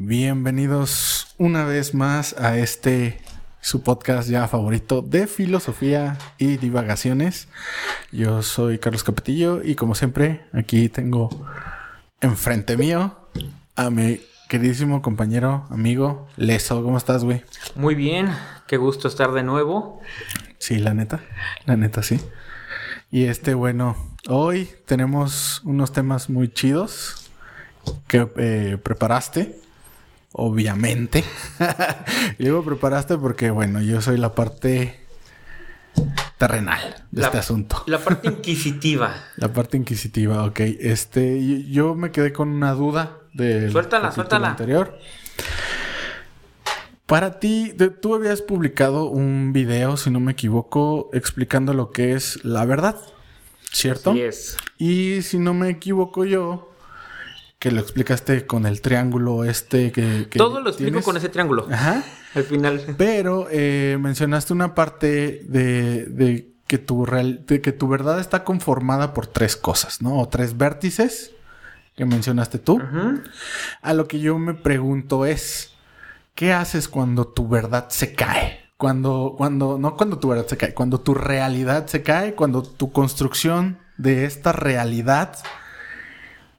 Bienvenidos una vez más a este su podcast ya favorito de filosofía y divagaciones. Yo soy Carlos Capetillo y como siempre aquí tengo enfrente mío a mi queridísimo compañero, amigo Leso. ¿Cómo estás, güey? Muy bien, qué gusto estar de nuevo. Sí, la neta, la neta sí. Y este, bueno, hoy tenemos unos temas muy chidos que eh, preparaste obviamente. y digo preparaste porque, bueno, yo soy la parte terrenal de este asunto. La parte inquisitiva. la parte inquisitiva, ok. Este, yo me quedé con una duda del suéltala, suéltala. anterior. Para ti, tú habías publicado un video, si no me equivoco, explicando lo que es la verdad, ¿cierto? Sí es. Y si no me equivoco yo, que lo explicaste con el triángulo este que... Todo lo explico con ese triángulo. Ajá. Al final. Pero eh, mencionaste una parte de, que tu real, de que tu verdad está conformada por tres cosas, ¿no? O tres vértices que mencionaste tú. A lo que yo me pregunto es, ¿qué haces cuando tu verdad se cae? Cuando, cuando, no cuando tu verdad se cae, cuando tu realidad se cae, cuando tu construcción de esta realidad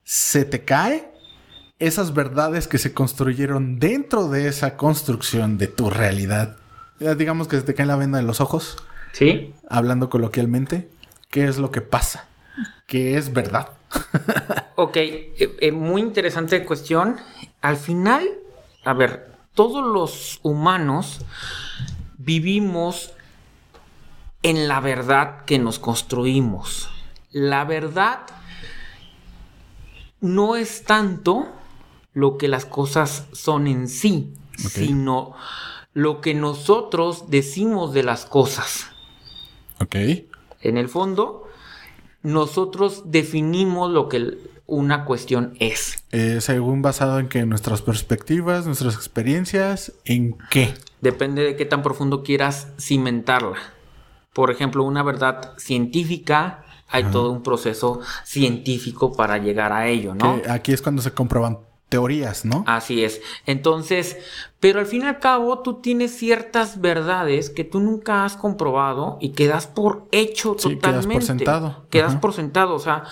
se te cae esas verdades que se construyeron dentro de esa construcción de tu realidad. digamos que se te cae la venda de los ojos. Sí. Hablando coloquialmente, ¿qué es lo que pasa? ¿Qué es verdad? ok, eh, eh, muy interesante cuestión. Al final, a ver, todos los humanos vivimos en la verdad que nos construimos. La verdad no es tanto lo que las cosas son en sí, sino lo que nosotros decimos de las cosas. Ok. En el fondo, nosotros definimos lo que una cuestión es. Eh, según basado en que nuestras perspectivas, nuestras experiencias, ¿en qué? Depende de qué tan profundo quieras cimentarla. Por ejemplo, una verdad científica hay todo un proceso científico para llegar a ello, ¿no? aquí es cuando se comprueban teorías, ¿no? Así es. Entonces, pero al fin y al cabo tú tienes ciertas verdades que tú nunca has comprobado y quedas por hecho sí, totalmente. Quedas por sentado. Quedas por sentado, o sea,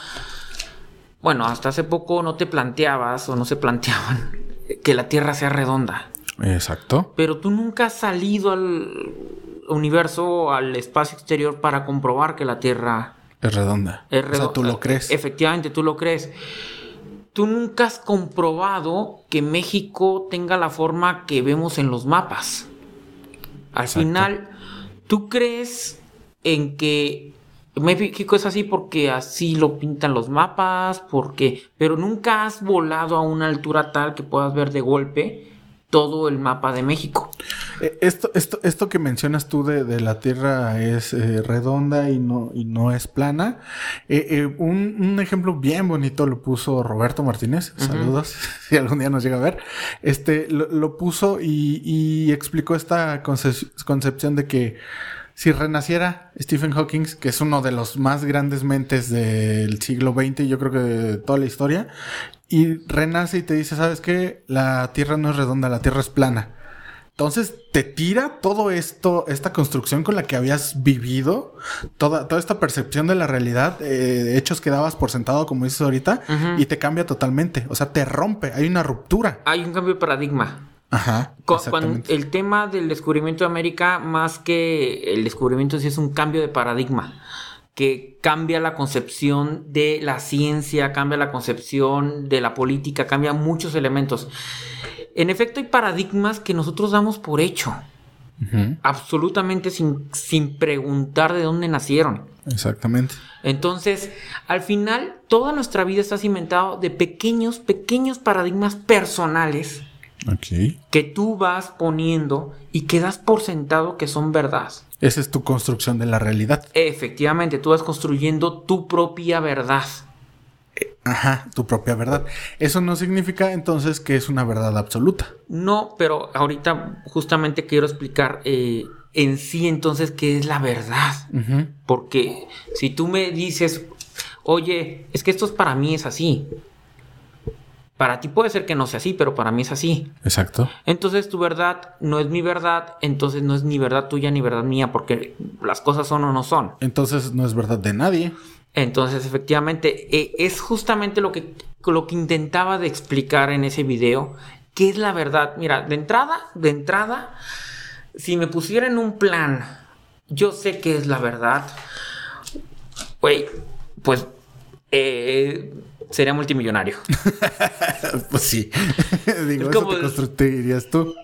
bueno, hasta hace poco no te planteabas o no se planteaban que la Tierra sea redonda. Exacto. Pero tú nunca has salido al universo, al espacio exterior para comprobar que la Tierra es redonda. Es redonda. O sea, tú lo crees. Efectivamente, tú lo crees. Tú nunca has comprobado que México tenga la forma que vemos en los mapas. Al final, tú crees en que México es así porque así lo pintan los mapas, porque, pero nunca has volado a una altura tal que puedas ver de golpe todo el mapa de México. Eh, esto, esto, esto que mencionas tú de, la Tierra es eh, redonda y no, y no es plana. Eh, un, ejemplo bien bonito lo puso Roberto Martínez. Saludos, si algún día nos llega a ver. Este lo, puso y, y, explicó esta concepción de que si renaciera Stephen Hawking, que es uno de los más grandes mentes del siglo XX, yo creo que de toda la historia, y renace y te dice, ¿sabes qué? La Tierra no es redonda, la Tierra es plana. Entonces te tira todo esto, esta construcción con la que habías vivido, toda, toda esta percepción de la realidad, eh, hechos que dabas por sentado, como dices ahorita, y te cambia totalmente. O sea, te rompe, hay una ruptura. Hay un cambio de paradigma. Ajá. Cuando el tema del descubrimiento de América, más que el descubrimiento, sí es un cambio de paradigma que cambia la concepción de la ciencia, cambia la concepción de la política, cambia muchos elementos. En efecto, hay paradigmas que nosotros damos por hecho, absolutamente sin, sin preguntar de dónde nacieron. Exactamente. Entonces, al final, toda nuestra vida está cimentada de pequeños, pequeños paradigmas personales que tú vas poniendo y que das por sentado que son verdad. Esa es tu construcción de la realidad. Efectivamente, tú vas construyendo tu propia verdad. Eh, ajá, tu propia verdad. Eso no significa entonces que es una verdad absoluta. No, pero ahorita justamente quiero explicar eh, en sí entonces qué es la verdad. Porque si tú me dices, oye, es que esto para mí es así. Para ti puede ser que no sea así, pero para mí es así. Exacto. Entonces tu verdad no es mi verdad, entonces no es ni verdad tuya ni verdad mía, porque las cosas son o no son. Entonces no es verdad de nadie. Entonces, efectivamente, eh, es justamente lo que, lo que intentaba de explicar en ese video, qué es la verdad. Mira, de entrada, de entrada, si me pusiera en un plan, yo sé qué es la verdad, güey, pues eh, sería multimillonario. pues sí. Digo, eso te construirías tú.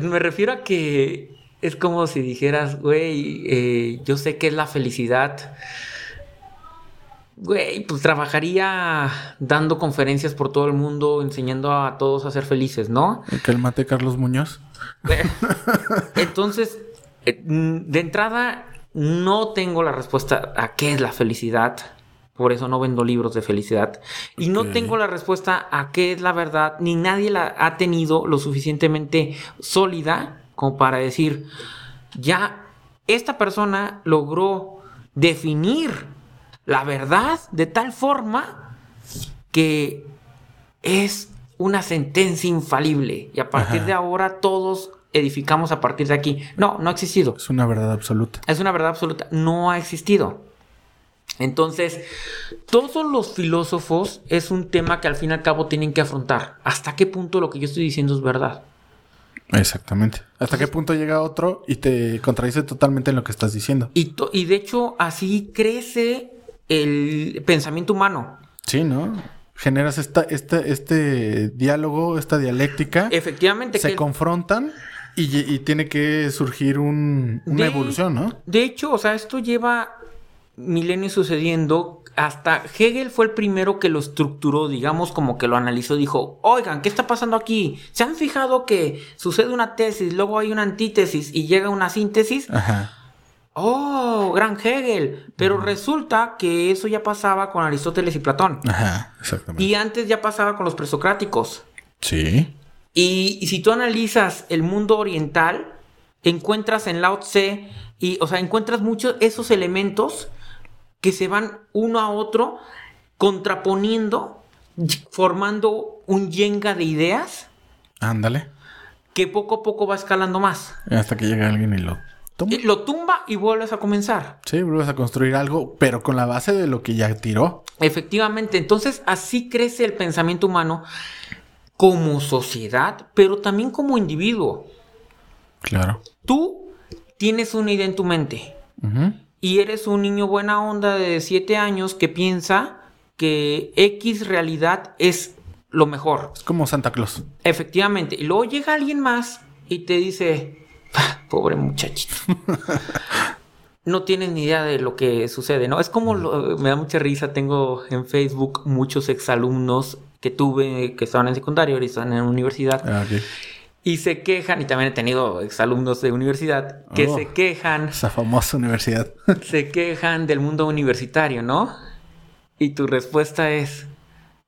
me refiero a que es como si dijeras, güey, eh, yo sé qué es la felicidad Güey, pues trabajaría dando conferencias por todo el mundo, enseñando a todos a ser felices, ¿no? Que el mate Carlos Muñoz. Entonces, eh, de entrada, no tengo la respuesta a qué es la felicidad. Por eso no vendo libros de felicidad. Y no tengo la respuesta a qué es la verdad, ni nadie la ha tenido lo suficientemente sólida como para decir, ya, esta persona logró definir la verdad de tal forma que es una sentencia infalible y a partir de ahora todos edificamos a partir de aquí. No, no ha existido. Es una verdad absoluta. Es una verdad absoluta. No ha existido. Entonces, todos los filósofos es un tema que al fin y al cabo tienen que afrontar. ¿Hasta qué punto lo que yo estoy diciendo es verdad? Exactamente. ¿Hasta qué punto llega otro y te contradice totalmente en lo que estás diciendo? Y, y de hecho, así crece el pensamiento humano. Sí, ¿no? Generas esta, este, este diálogo, esta dialéctica. Efectivamente. Se confrontan y, tiene que surgir una evolución, ¿no? De hecho, o sea, esto lleva milenios sucediendo. Hasta Hegel fue el primero que lo estructuró, digamos, como que lo analizó. Dijo, oigan, ¿qué está pasando aquí? ¿Se han fijado que sucede una tesis, luego hay una antítesis y llega una síntesis? Ajá. Oh, gran Hegel. Pero resulta que eso ya pasaba con Aristóteles y Platón. Ajá, exactamente. Y antes ya pasaba con los presocráticos. Sí. Y, si tú analizas el mundo oriental, encuentras en Lao Tse, y, o sea, encuentras muchos esos elementos que se van uno a otro contraponiendo, formando un yenga de ideas. Ándale. Que poco a poco va escalando más. Hasta que llega alguien y lo lo tumba y vuelves a comenzar. Sí, vuelves a construir algo, pero con la base de lo que ya tiró. Efectivamente, entonces así crece el pensamiento humano como sociedad, pero también como individuo. Claro. Tú tienes una idea en tu mente y eres un niño buena onda de 7 años que piensa que X realidad es lo mejor. Es como Santa Claus. Efectivamente. Y luego llega alguien más y te dice, Pobre muchachito. no tienen ni idea de lo que sucede, ¿no? Es como, me da mucha risa, tengo en Facebook muchos exalumnos que tuve que estaban en secundario y están en universidad. Ah, y se quejan, y también he tenido exalumnos de universidad que oh, se quejan. Esa famosa universidad. se quejan del mundo universitario, ¿no? Y tu respuesta es,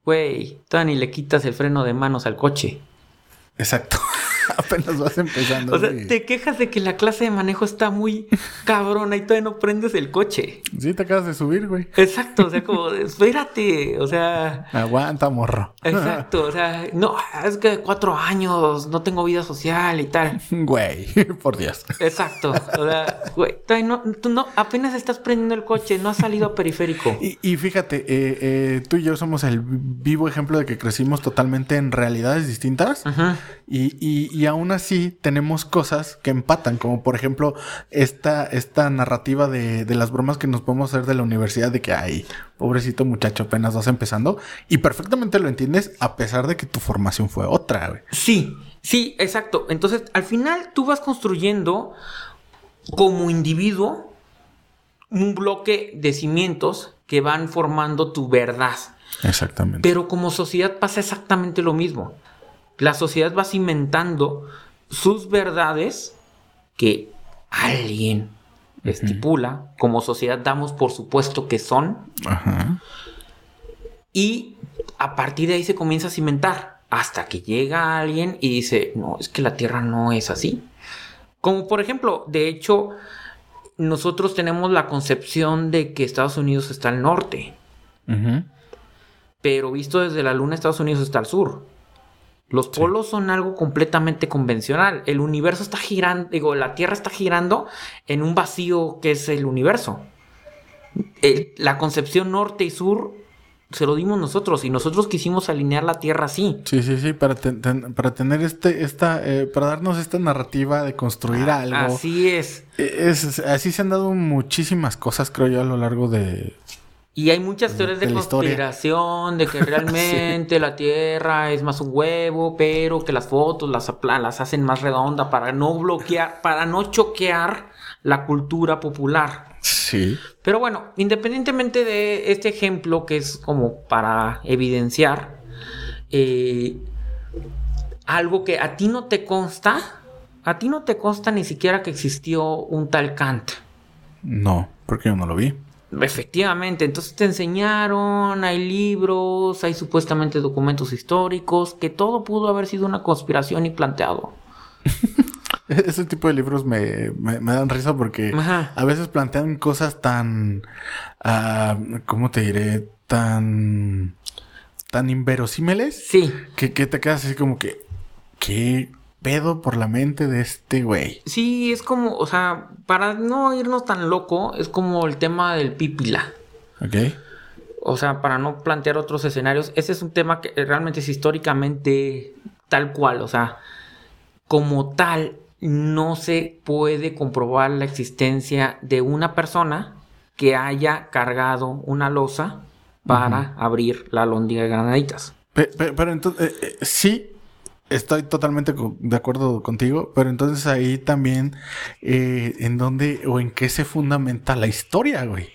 güey, todavía ni le quitas el freno de manos al coche. Exacto. Apenas vas empezando. O sea, te quejas de que la clase de manejo está muy cabrona y todavía no prendes el coche. Sí, te acabas de subir, güey. Exacto, o sea, como, espérate, o sea... Aguanta, morro. Exacto, o sea, no, es que cuatro años, no tengo vida social y tal. Güey, por Dios. Exacto, o sea, güey, no, tú no, apenas estás prendiendo el coche, no has salido a periférico. Y, fíjate, eh, eh, tú y yo somos el vivo ejemplo de que crecimos totalmente en realidades distintas. Ajá. y y aún así tenemos cosas que empatan, como por ejemplo esta, esta narrativa de, las bromas que nos podemos hacer de la universidad de que, ay, pobrecito muchacho, apenas vas empezando. Y perfectamente lo entiendes a pesar de que tu formación fue otra, güey. Sí, sí, exacto. Entonces, al final tú vas construyendo como individuo un bloque de cimientos que van formando tu verdad. Exactamente. Pero como sociedad pasa exactamente lo mismo. La sociedad va cimentando sus verdades que alguien estipula, como sociedad damos por supuesto que son, y a partir de ahí se comienza a cimentar, hasta que llega alguien y dice, no, es que la Tierra no es así. Como por ejemplo, de hecho, nosotros tenemos la concepción de que Estados Unidos está al norte. pero visto desde la luna Estados Unidos está al sur. Los polos son algo completamente convencional. El universo está girando, digo, la Tierra está girando en un vacío que es el universo. la concepción norte y sur se lo dimos nosotros y nosotros quisimos alinear la Tierra así. Sí, sí, sí, para, para tener este, esta, eh, para darnos esta narrativa de construir ah, algo. Así es. E, es. Así se han dado muchísimas cosas, creo yo, a lo largo de, y hay muchas teorías de, conspiración, de que realmente la Tierra es más un huevo, pero que las fotos las, las hacen más redonda para no bloquear, para no choquear la cultura popular. Sí. Pero bueno, independientemente de este ejemplo que es como para evidenciar eh, algo que a ti no te consta, a ti no te consta ni siquiera que existió un tal Kant. No, porque yo no lo vi. Efectivamente, entonces te enseñaron, hay libros, hay supuestamente documentos históricos, que todo pudo haber sido una conspiración y planteado. Ese tipo de libros me, dan risa porque a veces plantean cosas tan, uh, ¿cómo te diré? Tan, tan inverosímiles. Sí. Que, que te quedas así como que, ¿qué pedo por la mente de este güey. Sí, es como, o sea, para no irnos tan loco, es como el tema del pipila. Ok. O sea, para no plantear otros escenarios, ese es un tema que realmente es históricamente tal cual, o sea, como tal, no se puede comprobar la existencia de una persona que haya cargado una losa para abrir la lóndiga de granaditas. Pero, entonces, eh, eh, sí, Estoy totalmente de acuerdo contigo, pero entonces ahí también, eh, ¿en dónde o en qué se fundamenta la historia, güey?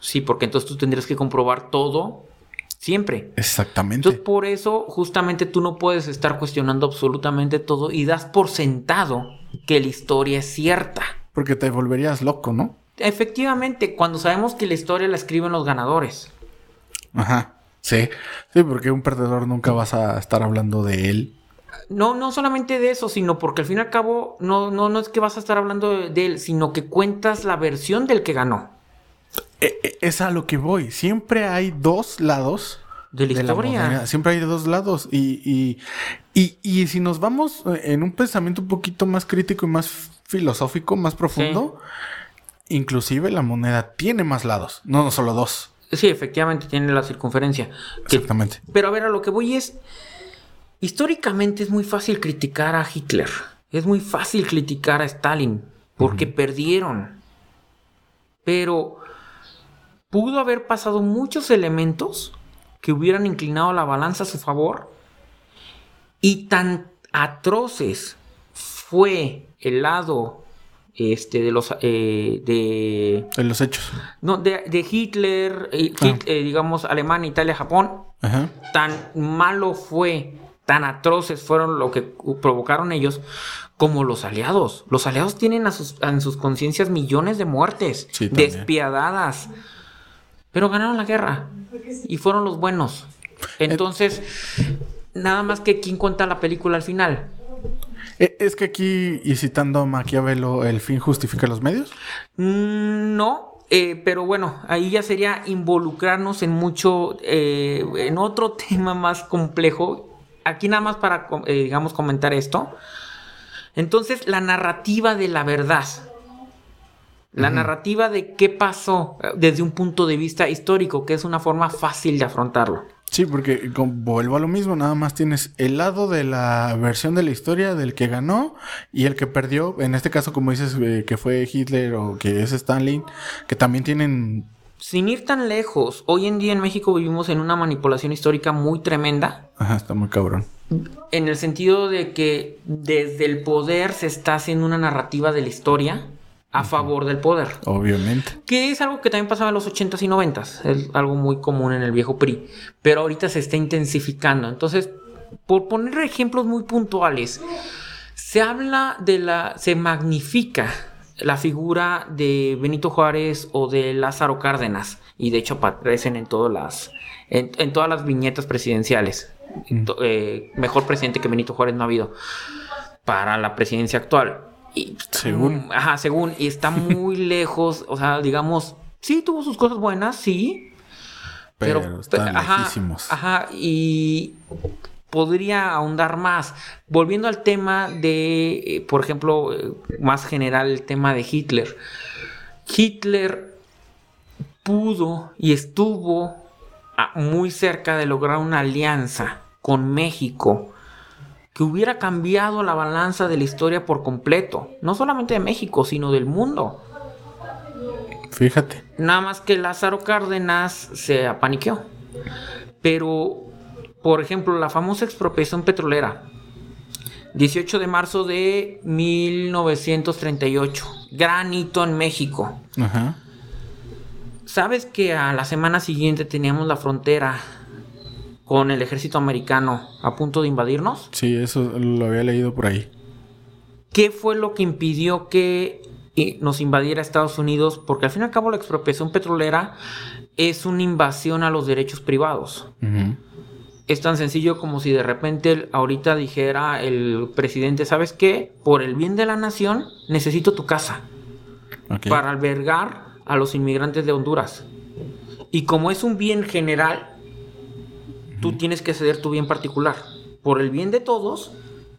Sí, porque entonces tú tendrías que comprobar todo siempre. Exactamente. Entonces por eso justamente tú no puedes estar cuestionando absolutamente todo y das por sentado que la historia es cierta. Porque te volverías loco, ¿no? Efectivamente, cuando sabemos que la historia la escriben los ganadores. Ajá. Sí, sí, porque un perdedor nunca vas a estar hablando de él no, no solamente de eso, sino porque al fin y al cabo no, no, no es que vas a estar hablando de, él, sino que cuentas la versión del que ganó. E, e, es a lo que voy. Siempre hay dos lados. De la historia. Siempre hay dos lados. Y, y, y, y, si nos vamos en un pensamiento un poquito más crítico y más filosófico, más profundo, inclusive la moneda tiene más lados, no, no solo dos. Sí, efectivamente tiene la circunferencia. Exactamente. pero a ver, a lo que voy es Históricamente es muy fácil criticar a Hitler, es muy fácil criticar a Stalin, porque perdieron. Pero pudo haber pasado muchos elementos que hubieran inclinado la balanza a su favor y tan atroces fue el lado este de los eh, de, los hechos no de, Hitler, eh, ah. eh, digamos Alemania Italia Japón tan malo fue tan atroces fueron lo que provocaron ellos como los aliados. Los aliados tienen a sus, en sus conciencias millones de muertes despiadadas, pero ganaron la guerra y fueron los buenos. Entonces, nada más que quién cuenta la película al final. E, ¿Es que aquí, y citando a Maquiavelo, el fin justifica los medios? Mm, no, eh, pero bueno, ahí ya sería involucrarnos en mucho, eh, en otro tema más complejo aquí nada más para, eh, digamos, comentar esto. Entonces, la narrativa de la verdad. La narrativa de qué pasó eh, desde un punto de vista histórico, que es una forma fácil de afrontarlo. Sí, porque vuelvo a lo mismo, nada más tienes el lado de la versión de la historia del que ganó y el que perdió, en este caso como dices eh, que fue Hitler o que es Stalin, que también tienen sin ir tan lejos, hoy en día en México vivimos en una manipulación histórica muy tremenda. Ajá, está muy cabrón. En el sentido de que desde el poder se está haciendo una narrativa de la historia a favor del poder. Obviamente. Que es algo que también pasaba en los 80s y 90s. Es algo muy común en el viejo PRI. Pero ahorita se está intensificando. Entonces, por poner ejemplos muy puntuales, se habla de la. se magnifica la figura de Benito Juárez o de Lázaro Cárdenas. Y de hecho aparecen en todas las, en, todas las viñetas presidenciales. Mm. Eh, mejor presidente que Benito Juárez no ha habido para la presidencia actual. Y, según. Ajá, según. Y está muy lejos. O sea, digamos, sí tuvo sus cosas buenas, sí. Pero, están ajá, lejísimos. Ajá, y podría ahondar más. Volviendo al tema de, eh, por ejemplo, eh, más general, el tema de Hitler. Hitler pudo y estuvo ah, muy cerca de lograr una alianza con México que hubiera cambiado la balanza de la historia por completo, no solamente de México, sino del mundo. Fíjate. Nada más que Lázaro Cárdenas se apaniqueó. Pero, por ejemplo, la famosa expropiación petrolera, 18 de marzo de 1938, gran hito en México. Ajá. ¿Sabes que a la semana siguiente teníamos la frontera con el ejército americano a punto de invadirnos? Sí, eso lo había leído por ahí. ¿Qué fue lo que impidió que eh, nos invadiera Estados Unidos? Porque al fin y al cabo la expropiación petrolera es una invasión a los derechos privados. Ujú. Es tan sencillo como si de repente ahorita dijera el presidente, ¿sabes qué? Por el bien de la nación necesito tu casa para albergar a los inmigrantes de Honduras. Y como es un bien general, tú tienes que ceder tu bien particular. Por el bien de todos,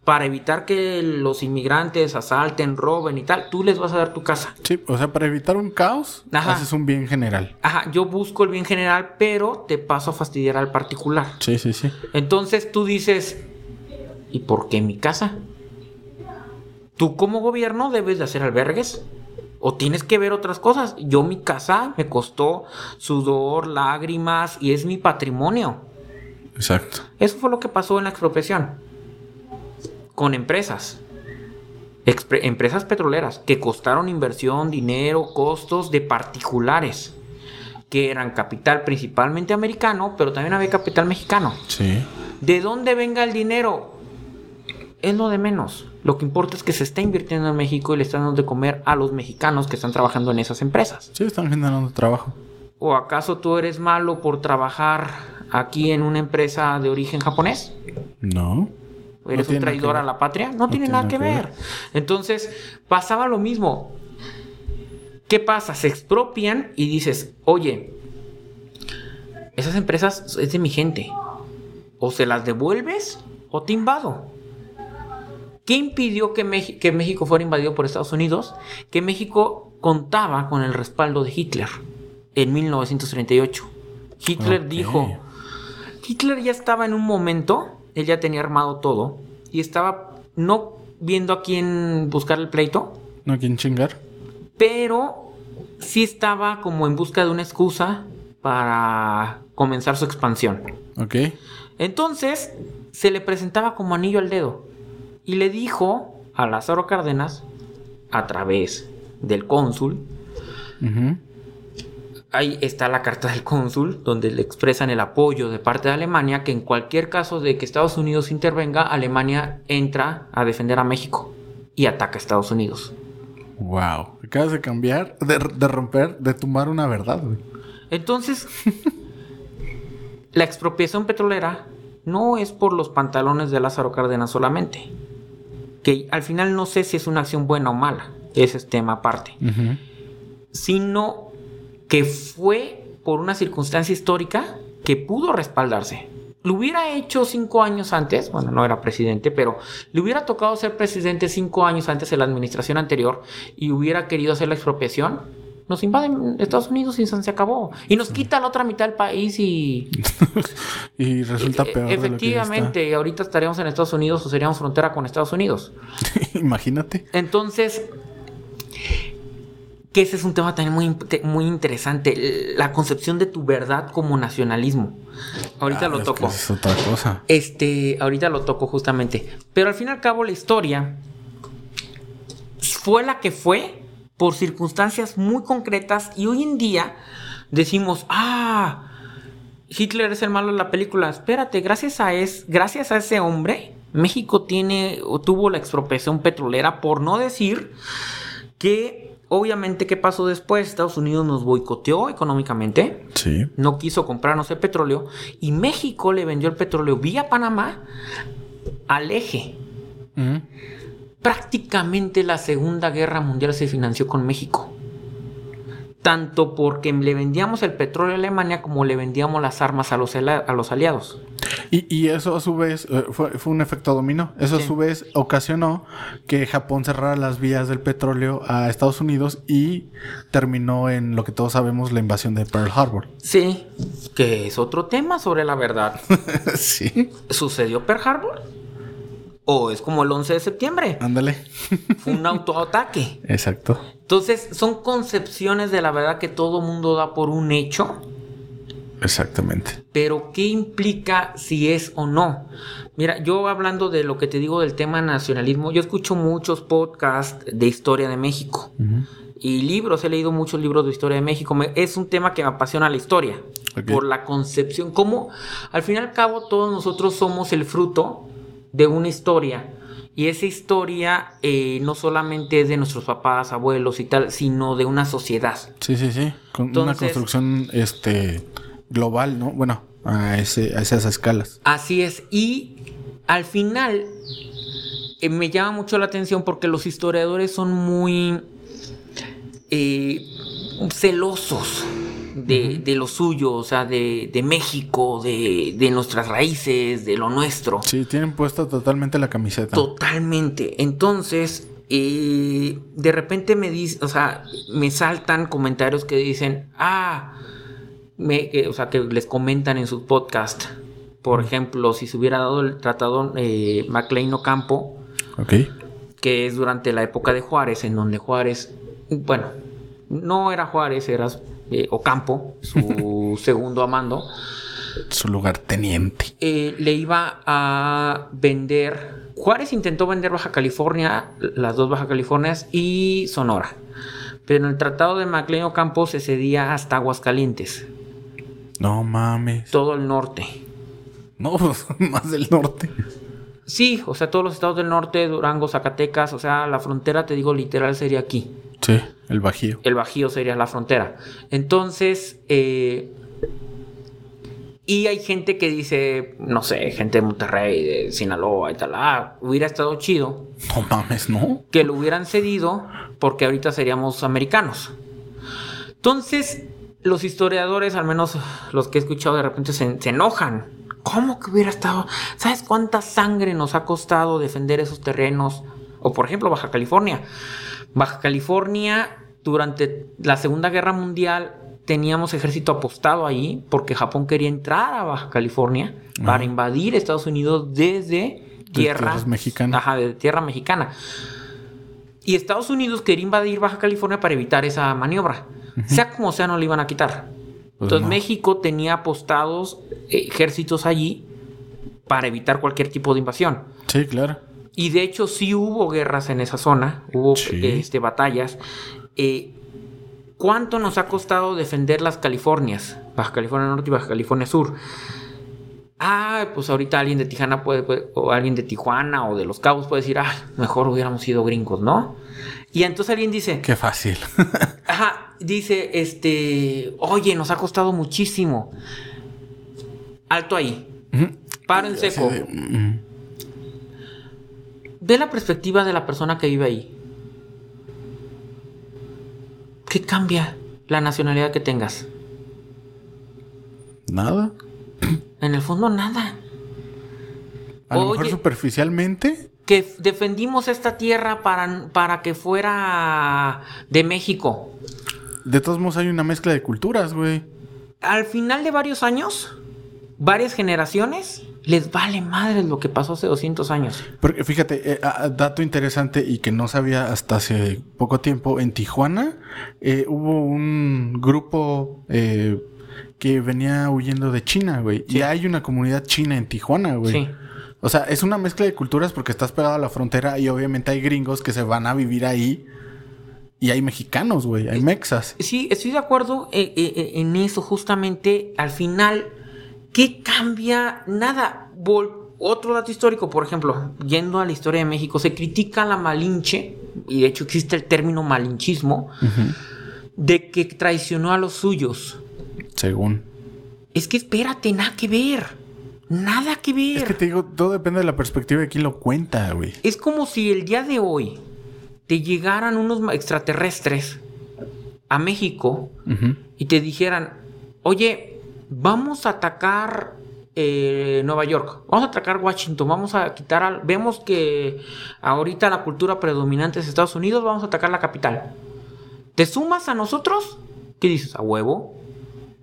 para evitar que los inmigrantes asalten, roben y tal, tú les vas a dar tu casa. Sí, o sea, para evitar un caos, Ajá. haces un bien general. Ajá, yo busco el bien general, pero te paso a fastidiar al particular. Sí, sí, sí. Entonces tú dices, ¿y por qué mi casa? Tú como gobierno debes de hacer albergues. O tienes que ver otras cosas. Yo mi casa me costó sudor, lágrimas y es mi patrimonio. Exacto. Eso fue lo que pasó en la expropiación. Con empresas. Empresas petroleras que costaron inversión, dinero, costos de particulares. Que eran capital principalmente americano, pero también había capital mexicano. Sí. ¿De dónde venga el dinero? Es lo de menos. Lo que importa es que se está invirtiendo en México y le están dando de comer a los mexicanos que están trabajando en esas empresas. Sí, están generando trabajo. ¿O acaso tú eres malo por trabajar aquí en una empresa de origen japonés? No. ¿Eres un traidor a la patria? No, tiene nada que ver. Entonces, pasaba lo mismo. ¿Qué pasa? Se expropian y dices, oye, esas empresas es de mi gente. O se las devuelves o te invado. ¿Qué impidió que, que México fuera invadido por Estados Unidos? Que México contaba con el respaldo de Hitler en 1938. Hitler dijo, Hitler ya estaba en un momento, él ya tenía armado todo y estaba no viendo a quién buscar el pleito, ¿No quieren chingar? pero sí estaba como en busca de una excusa para comenzar su expansión. Ok. Entonces se le presentaba como anillo al dedo y le dijo a Lázaro Cárdenas, a través del cónsul, Ujú. Ahí está la carta del cónsul, donde le expresan el apoyo de parte de Alemania, que en cualquier caso de que Estados Unidos intervenga, Alemania entra a defender a México y ataca a Estados Unidos. Wow. Acabas de cambiar, de, de romper, de tumbar una verdad, güey. Entonces, la expropiación petrolera no es por los pantalones de Lázaro Cárdenas solamente, que al final no sé si es una acción buena o mala, ese es tema aparte. Sino que fue por una circunstancia histórica que pudo respaldarse. Lo hubiera hecho cinco años antes, bueno, no era presidente, pero le hubiera tocado ser presidente cinco años antes en la administración anterior y hubiera querido hacer la expropiación. Nos invaden Estados Unidos y se acabó. Y nos quita la otra mitad del país y... Y resulta e- peor. de lo que ya efectivamente, ahorita estaríamos en Estados Unidos o seríamos frontera con Estados Unidos. Imagínate. Entonces, que ese es un tema también muy, muy interesante, la concepción de tu verdad como nacionalismo. Ahorita Ah, lo es toco. que Es otra cosa. Este, ahorita lo toco justamente. Pero al fin y al cabo la historia fue la que fue por circunstancias muy concretas y hoy en día decimos, ah, Hitler es el malo de la película. Espérate, gracias a, es, gracias a ese hombre, México tiene o tuvo la expropiación petrolera, por no decir que obviamente qué pasó después. Estados Unidos nos boicoteó económicamente, Sí. no quiso comprarnos el petróleo y México le vendió el petróleo vía Panamá al eje. Prácticamente la Segunda Guerra Mundial se financió con México. Tanto porque le vendíamos el petróleo a Alemania como le vendíamos las armas a los, a los aliados. Y, eso a su vez eh, fue, un efecto dominó. Eso a su vez ocasionó que Japón cerrara las vías del petróleo a Estados Unidos y terminó en lo que todos sabemos, la invasión de Pearl Harbor. Sí, que es otro tema sobre la verdad. sí. ¿Sucedió Pearl Harbor? ¿O es como el 11 de septiembre? Ándale. Fue un autoataque. Exacto. Entonces, son concepciones de la verdad que todo mundo da por un hecho Exactamente. Pero, ¿qué implica si es o no? Mira, yo hablando de lo que te digo del tema nacionalismo, yo escucho muchos podcasts de historia de México. Y libros, he leído muchos libros de historia de México. es un tema que me apasiona la historia. Por la concepción, como al fin y al cabo todos nosotros somos el fruto de una historia. Y esa historia eh, no solamente es de nuestros papás, abuelos y tal, sino de una sociedad. Sí, sí, sí. Con una construcción, este global, ¿no? Bueno, a, ese, a esas escalas. Así es. Y al final eh, me llama mucho la atención porque los historiadores son muy eh, celosos de, lo suyo, o sea, de, México, de, nuestras raíces, de lo nuestro. Sí, tienen puesta totalmente la camiseta. Totalmente. Entonces, eh, de repente me o sea, me saltan comentarios que dicen, ah, o sea, que les comentan en sus podcast. Por ejemplo, si se hubiera dado el tratado eh, MacLean Ocampo, que es durante la época de Juárez, en donde Juárez, bueno, no era Juárez, era eh, Ocampo, su segundo amando. Su lugar teniente. Eh, le iba a vender. Juárez intentó vender Baja California, las dos Baja Californias y Sonora. Pero en el tratado de MacLean Ocampo se cedía hasta Aguascalientes. No mames. Todo el norte. No, pues, más del norte. Sí, o sea, todos los estados del norte, Durango, Zacatecas, o sea, la frontera, te digo, literal sería aquí. Sí, el Bajío. El Bajío sería la frontera. Entonces, eh, y hay gente que dice, no sé, gente de Monterrey, de Sinaloa y tal, ah, hubiera estado chido. No mames, ¿no? Que lo hubieran cedido porque ahorita seríamos americanos. Entonces, los historiadores, al menos los que he escuchado, de repente se, enojan. ¿Cómo que hubiera estado? ¿Sabes cuánta sangre nos ha costado defender esos terrenos? O por ejemplo, Baja California. Baja California, durante la Segunda Guerra Mundial, teníamos ejército apostado ahí porque Japón quería entrar a Baja California para invadir Estados Unidos desde tierra mexicana. Ajá, de tierra mexicana. Y Estados Unidos quería invadir Baja California para evitar esa maniobra. Sea como sea, no le iban a quitar. Pues Entonces México tenía apostados ejércitos allí para evitar cualquier tipo de invasión. Sí, claro. Y de hecho sí hubo guerras en esa zona, hubo este, batallas. Eh, ¿Cuánto nos ha costado defender las Californias? Baja California Norte y Baja California Sur. Ah, pues ahorita alguien de Tijuana puede, o alguien de Tijuana o de Los Cabos puede decir, ah, mejor hubiéramos sido gringos, ¿no? Y entonces alguien dice... Qué fácil. ajá, dice, este, oye, nos ha costado muchísimo. Alto ahí. Paro en seco. Ve la perspectiva de la persona que vive ahí. ¿Qué cambia la nacionalidad que tengas? Nada. En el fondo, nada. A lo mejor superficialmente que defendimos esta tierra para, para que fuera de México. De todos modos hay una mezcla de culturas, güey. Al final de varios años, varias generaciones, les vale madre lo que pasó hace 200 años. Porque fíjate, eh, dato interesante y que no sabía hasta hace poco tiempo, en Tijuana eh, hubo un grupo eh, que venía huyendo de China, güey. Y hay una comunidad china en Tijuana, güey. Sí. O sea, es una mezcla de culturas porque estás pegado a la frontera y obviamente hay gringos que se van a vivir ahí. Y hay mexicanos, güey, hay mexas. Sí, estoy de acuerdo en eso, justamente. Al final, ¿qué cambia? Nada. Otro dato histórico, por ejemplo, yendo a la historia de México, se critica la malinche, y de hecho existe el término malinchismo, de que traicionó a los suyos. Según. Es que espérate, nada que ver. Nada que ver. Es que te digo, todo depende de la perspectiva de quién lo cuenta, güey. Es como si el día de hoy te llegaran unos extraterrestres a México y te dijeran, oye, vamos a atacar eh, Nueva York, vamos a atacar Washington, vamos a quitar al... Vemos que ahorita la cultura predominante es Estados Unidos, vamos a atacar la capital. ¿Te sumas a nosotros? ¿Qué dices? ¿A huevo?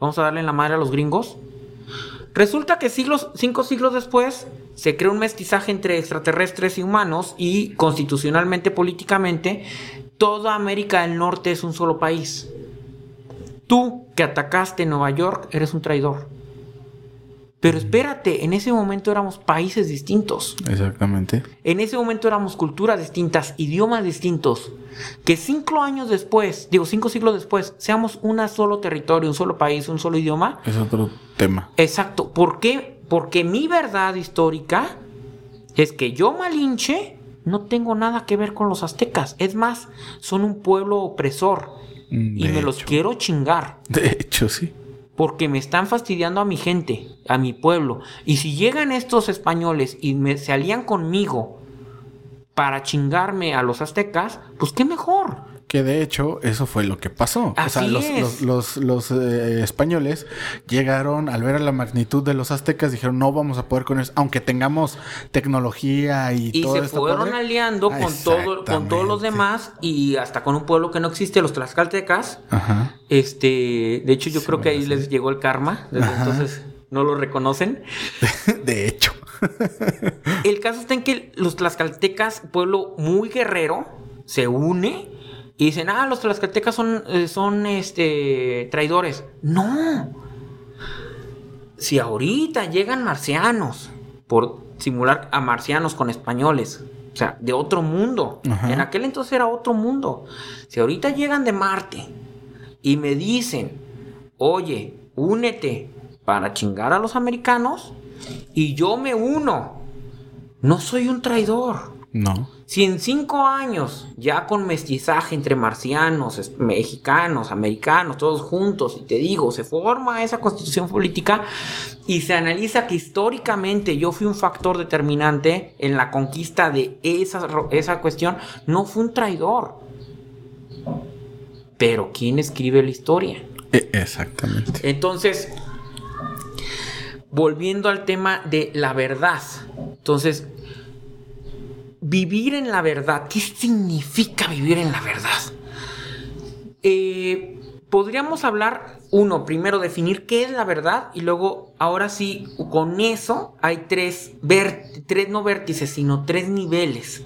¿Vamos a darle la madre a los gringos? Resulta que siglos, cinco siglos después se crea un mestizaje entre extraterrestres y humanos y constitucionalmente, políticamente, toda América del Norte es un solo país. Tú que atacaste Nueva York eres un traidor. Pero espérate, en ese momento éramos países distintos. Exactamente. En ese momento éramos culturas distintas, idiomas distintos. Que cinco años después, digo cinco siglos después, seamos un solo territorio, un solo país, un solo idioma. Es otro tema. Exacto. ¿Por qué? Porque mi verdad histórica es que yo, Malinche, no tengo nada que ver con los aztecas. Es más, son un pueblo opresor. Y me los quiero chingar. De hecho, sí. Porque me están fastidiando a mi gente, a mi pueblo. Y si llegan estos españoles y me, se alían conmigo para chingarme a los aztecas, pues qué mejor. Que de hecho, eso fue lo que pasó. o sea, los, es. los, los, los, eh, españoles llegaron al ver la magnitud de los aztecas, dijeron no vamos a poder con eso, aunque tengamos tecnología y, Y todo se fueron padre". aliando Ah, con, todo, con todos los demás y hasta con un pueblo que no existe, los tlaxcaltecas. Ajá. Este, de hecho, yo Sí, creo que ahí sí. les llegó el karma. Desde Ajá. entonces no lo reconocen. De hecho. El caso está en que los tlaxcaltecas, pueblo muy guerrero, se une y dicen, ah, los tlaxcaltecas son, eh, son este, traidores. No. Si ahorita llegan marcianos, por simular a marcianos con españoles, o sea, de otro mundo. Ajá. En aquel entonces era otro mundo. Si ahorita llegan de Marte y me dicen, oye, únete para chingar a los americanos, y yo me uno. No soy un traidor. No. Si en cinco años, ya con mestizaje entre marcianos, mexicanos, americanos, todos juntos, y te digo, se forma esa constitución política y se analiza que históricamente yo fui un factor determinante en la conquista de esa, esa cuestión, no fue un traidor. Pero ¿quién escribe la historia? E- exactamente. Entonces, volviendo al tema de la verdad. Entonces, vivir en la verdad. ¿Qué significa vivir en la verdad? Eh, podríamos hablar, uno, primero definir qué es la verdad y luego, ahora sí, con eso hay tres, tres no vértices, sino tres niveles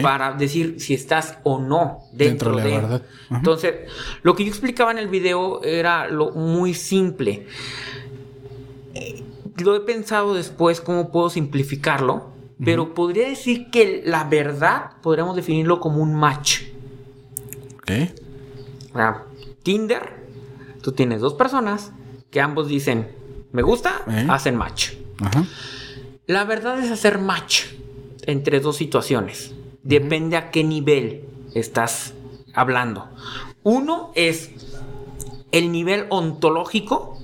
para decir si estás o no dentro, Dentro de la verdad. Entonces, lo que yo explicaba en el video era lo muy simple. Eh, Lo he pensado después cómo puedo simplificarlo, pero podría decir que la verdad podríamos definirlo como un match. O sea, Tinder, tú tienes dos personas que ambos dicen me gusta, ¿Eh? hacen match. Ajá. La verdad es hacer match entre dos situaciones. Depende a qué nivel estás hablando. Uno es el nivel ontológico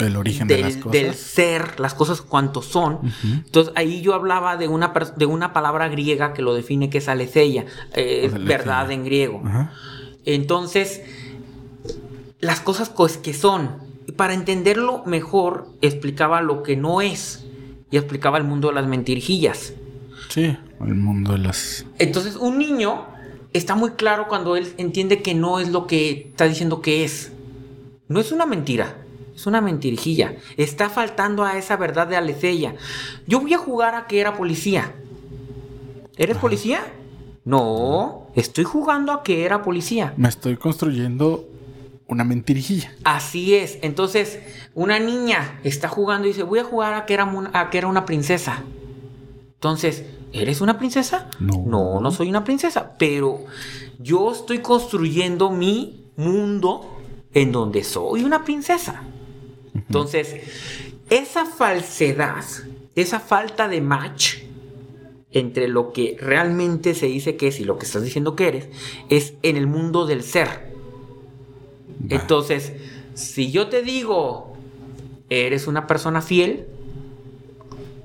El origen de las del, cosas. del ser, las cosas cuanto son. Entonces ahí yo hablaba de una, de una palabra griega que lo define que es aletheia, eh, es Aletheia. verdad en griego. Entonces, las cosas cos- que son. Y para entenderlo mejor, explicaba lo que no es. Y explicaba el mundo de las mentirijillas. Sí. El mundo de las. Entonces, un niño está muy claro cuando él entiende que no es lo que está diciendo que es. No es una mentira. Es una mentirijilla. Está faltando a esa verdad de Aletheia. Yo voy a jugar a que era policía. ¿Eres policía? No. Estoy jugando a que era policía. Me estoy construyendo una mentirijilla. Así es. Entonces, una niña está jugando y dice, voy a jugar a que era, a que era una princesa. Entonces, ¿eres una princesa? No. No, no soy una princesa. Pero yo estoy construyendo mi mundo en donde soy una princesa. Entonces, esa falsedad, esa falta de match entre lo que realmente se dice que es y lo que estás diciendo que eres, es en el mundo del ser. Entonces, si yo te digo, eres una persona fiel,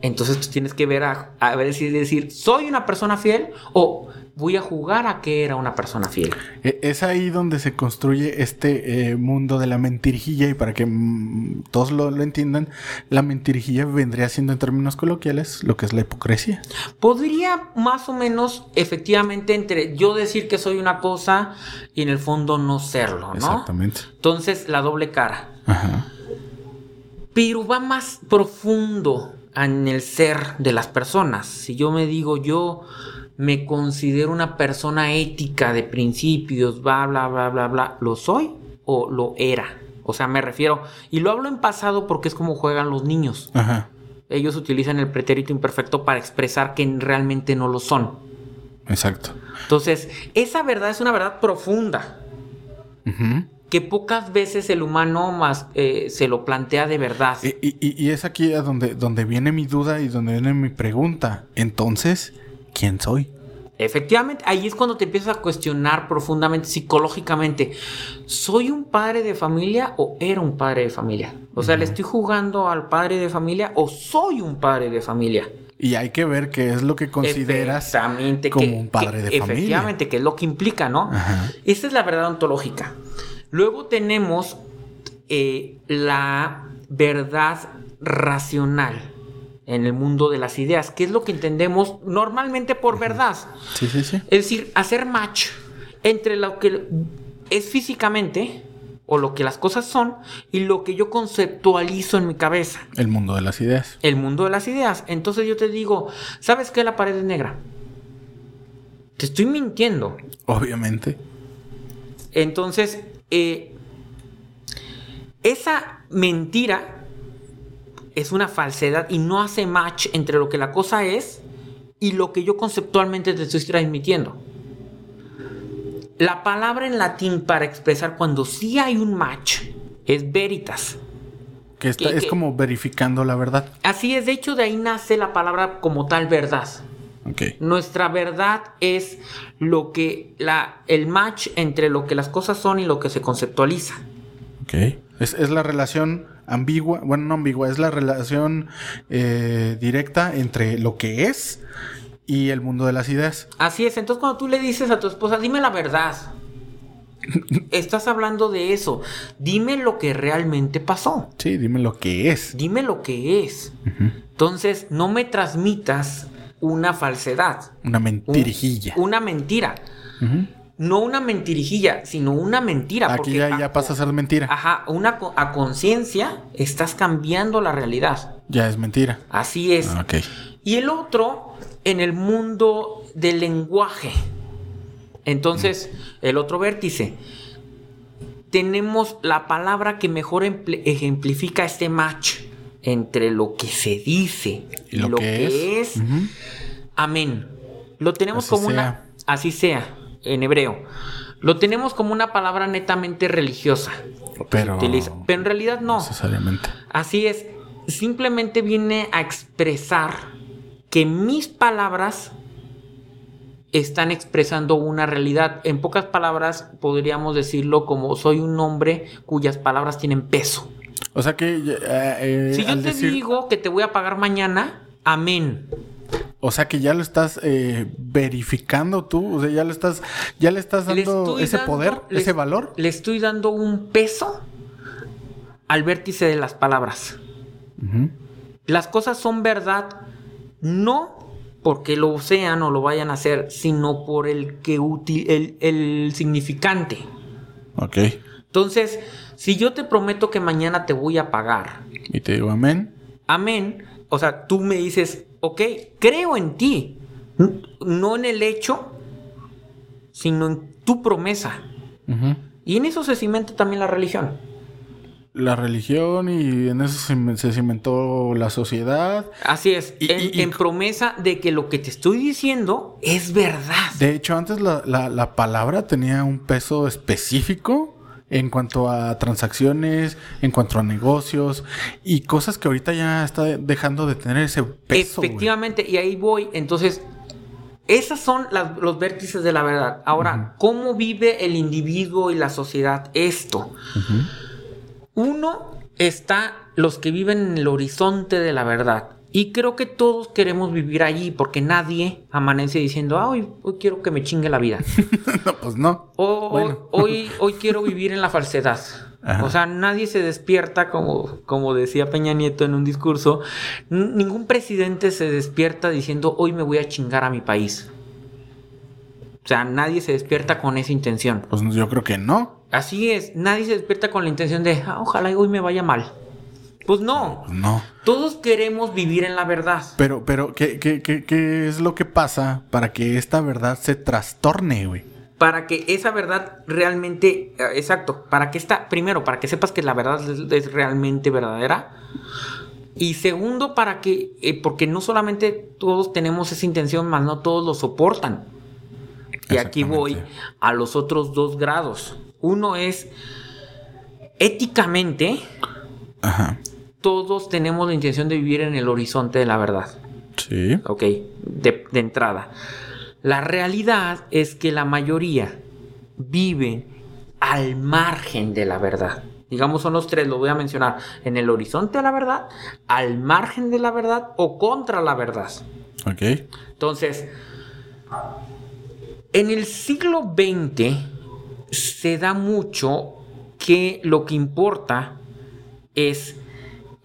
Entonces tú tienes que ver a, a ver si decir, ¿soy una persona fiel o voy a jugar a que era una persona fiel? E- Es ahí donde se construye este eh, mundo de la mentirijilla y para que mm, todos lo, lo entiendan, la mentirijilla vendría siendo en términos coloquiales lo que es la hipocresía. Podría más o menos efectivamente entre yo decir que soy una cosa y en el fondo no serlo, ¿no? Exactamente. Entonces la doble cara. Ajá. Pero va más profundo en el ser de las personas. Si yo me digo yo me considero una persona ética de principios, bla, bla, bla, bla, bla, ¿lo soy o lo era? O sea, me refiero, y lo hablo en pasado porque es como juegan los niños. Ajá. Ellos utilizan el pretérito imperfecto para expresar que realmente no lo son. Exacto. Entonces, esa verdad es una verdad profunda Ujú. que pocas veces el humano más eh, se lo plantea de verdad. Y, y- y- y es aquí a donde, donde viene mi duda y donde viene mi pregunta. Entonces, ¿quién soy? Efectivamente, ahí es cuando te empiezas a cuestionar profundamente, psicológicamente, ¿soy un padre de familia o era un padre de familia? O sea, ¿le estoy jugando al padre de familia o soy un padre de familia? Y hay que ver qué es lo que consideras como que- un padre que- de familia. Efectivamente, que es lo que implica, ¿no? Ajá. Esa es la verdad ontológica. Luego tenemos eh, la verdad racional en el mundo de las ideas, que es lo que entendemos normalmente por verdad. Sí, sí, sí. Es decir, hacer match entre lo que es físicamente o lo que las cosas son y lo que yo conceptualizo en mi cabeza. El mundo de las ideas. El mundo de las ideas. Entonces yo te digo, ¿sabes qué? La pared es negra. Te estoy mintiendo. Obviamente. Entonces, eh, esa mentira es una falsedad y no hace match entre lo que la cosa es y lo que yo conceptualmente te estoy transmitiendo. La palabra en latín para expresar cuando sí hay un match es veritas. Que está- Que- es que- como verificando la verdad. Así es, de hecho de ahí nace la palabra como tal verdad. Nuestra verdad es lo que la, el match entre lo que las cosas son y lo que se conceptualiza. Ok. Es, es la relación ambigua, bueno, no ambigua, es la relación eh, directa entre lo que es y el mundo de las ideas. Así es, entonces cuando tú le dices a tu esposa, dime la verdad, estás hablando de eso, dime lo que realmente pasó, Sí, dime lo que es. dime lo que es. Entonces, no me transmitas una falsedad, Una un- mentirijilla. una mentira. No una mentirijilla, sino una mentira. Aquí porque ya, a- ya pasa a ser mentira. Ajá, una, a conciencia estás cambiando la realidad. Ya es mentira. Así es. Ah. Y el otro en el mundo del lenguaje. Entonces, el otro vértice. Tenemos la palabra que mejor ejemplifica este match entre lo que se dice ¿Y lo que es? Amén. Lo tenemos Así como sea. una. Así sea, en hebreo. Lo tenemos como una palabra netamente religiosa. Pero, Utiliza- Pero en realidad no. necesariamente. Así es. Simplemente viene a expresar que mis palabras están expresando una realidad. En pocas palabras podríamos decirlo como soy un hombre cuyas palabras tienen peso. O sea que eh, eh, Si yo te decir- digo que te voy a pagar mañana, amén. O sea que ya lo estás eh, verificando tú, o sea, ya lo estás, ya le estás dando ese dando- poder, le- ese valor. Le estoy dando un peso al vértice de las palabras. Las cosas son verdad no porque lo sean o lo vayan a hacer, sino por el que uti- el, el significante. Ok. Entonces, si yo te prometo que mañana te voy a pagar, Y te digo amén. amén, o sea, tú me dices, ok, creo en ti, N- no en el hecho, sino en tu promesa. Y en eso se cimenta también la religión. La religión y en eso se, cimentó la sociedad. Así es, Y- en, y- y- en promesa de que lo que te estoy diciendo es verdad. De hecho, antes la, la- la palabra tenía un peso específico en cuanto a transacciones, en cuanto a negocios y cosas que ahorita ya está dejando de tener ese peso. Efectivamente, y ahí voy. Entonces, esas son las- los vértices de la verdad. Ahora, ¿cómo vive el individuo y la sociedad esto? Uno está los que viven en el horizonte de la verdad Y creo que todos queremos vivir allí porque nadie amanece diciendo, ah, hoy, hoy quiero que me chingue la vida. no, pues no. O, hoy, hoy quiero vivir en la falsedad. O sea, nadie se despierta, como, como decía Peña Nieto en un discurso, ningún presidente se despierta diciendo, hoy me voy a chingar a mi país. O sea, nadie se despierta con esa intención. Pues yo creo que no. Así es, nadie se despierta con la intención de, ah, ojalá hoy me vaya mal. Pues no. No. Todos queremos vivir en la verdad. Pero, pero, ¿qué, qué, qué, qué es lo que pasa para que esta verdad se trastorne, güey? Para que esa verdad realmente, eh, exacto, para que esta, primero, para que sepas que la verdad es, realmente verdadera. Y segundo, para que, eh, porque no solamente todos tenemos esa intención, más no todos lo soportan. Y aquí voy a los otros dos grados. Uno es éticamente. Ajá todos tenemos la intención de vivir en el horizonte de la verdad. Sí. Ok, de, entrada. La realidad es que la mayoría vive al margen de la verdad. Digamos, son los tres, lo voy a mencionar. En el horizonte de la verdad, al margen de la verdad o contra la verdad. Ok. Entonces, en el siglo XX se da mucho que lo que importa es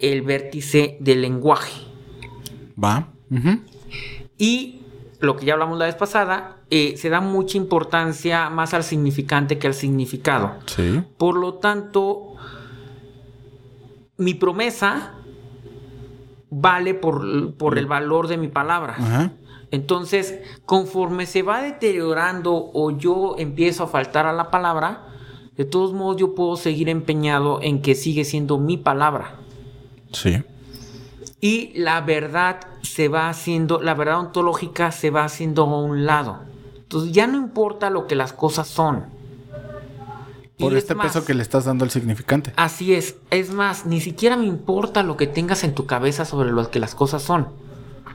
el vértice del lenguaje. Va. Y lo que ya hablamos la vez pasada, eh, se da mucha importancia más al significante que al significado. Sí. Por lo tanto, mi promesa vale por, por el valor de mi palabra. Entonces, conforme se va deteriorando o yo empiezo a faltar a la palabra, de todos modos yo puedo seguir empeñado en que sigue siendo mi palabra. Sí. Y la verdad se va haciendo, la verdad ontológica se va haciendo a un lado. Entonces ya no importa lo que las cosas son. Por este peso que le estás dando al significante. Así es. Es más, ni siquiera me importa lo que tengas en tu cabeza sobre lo que las cosas son.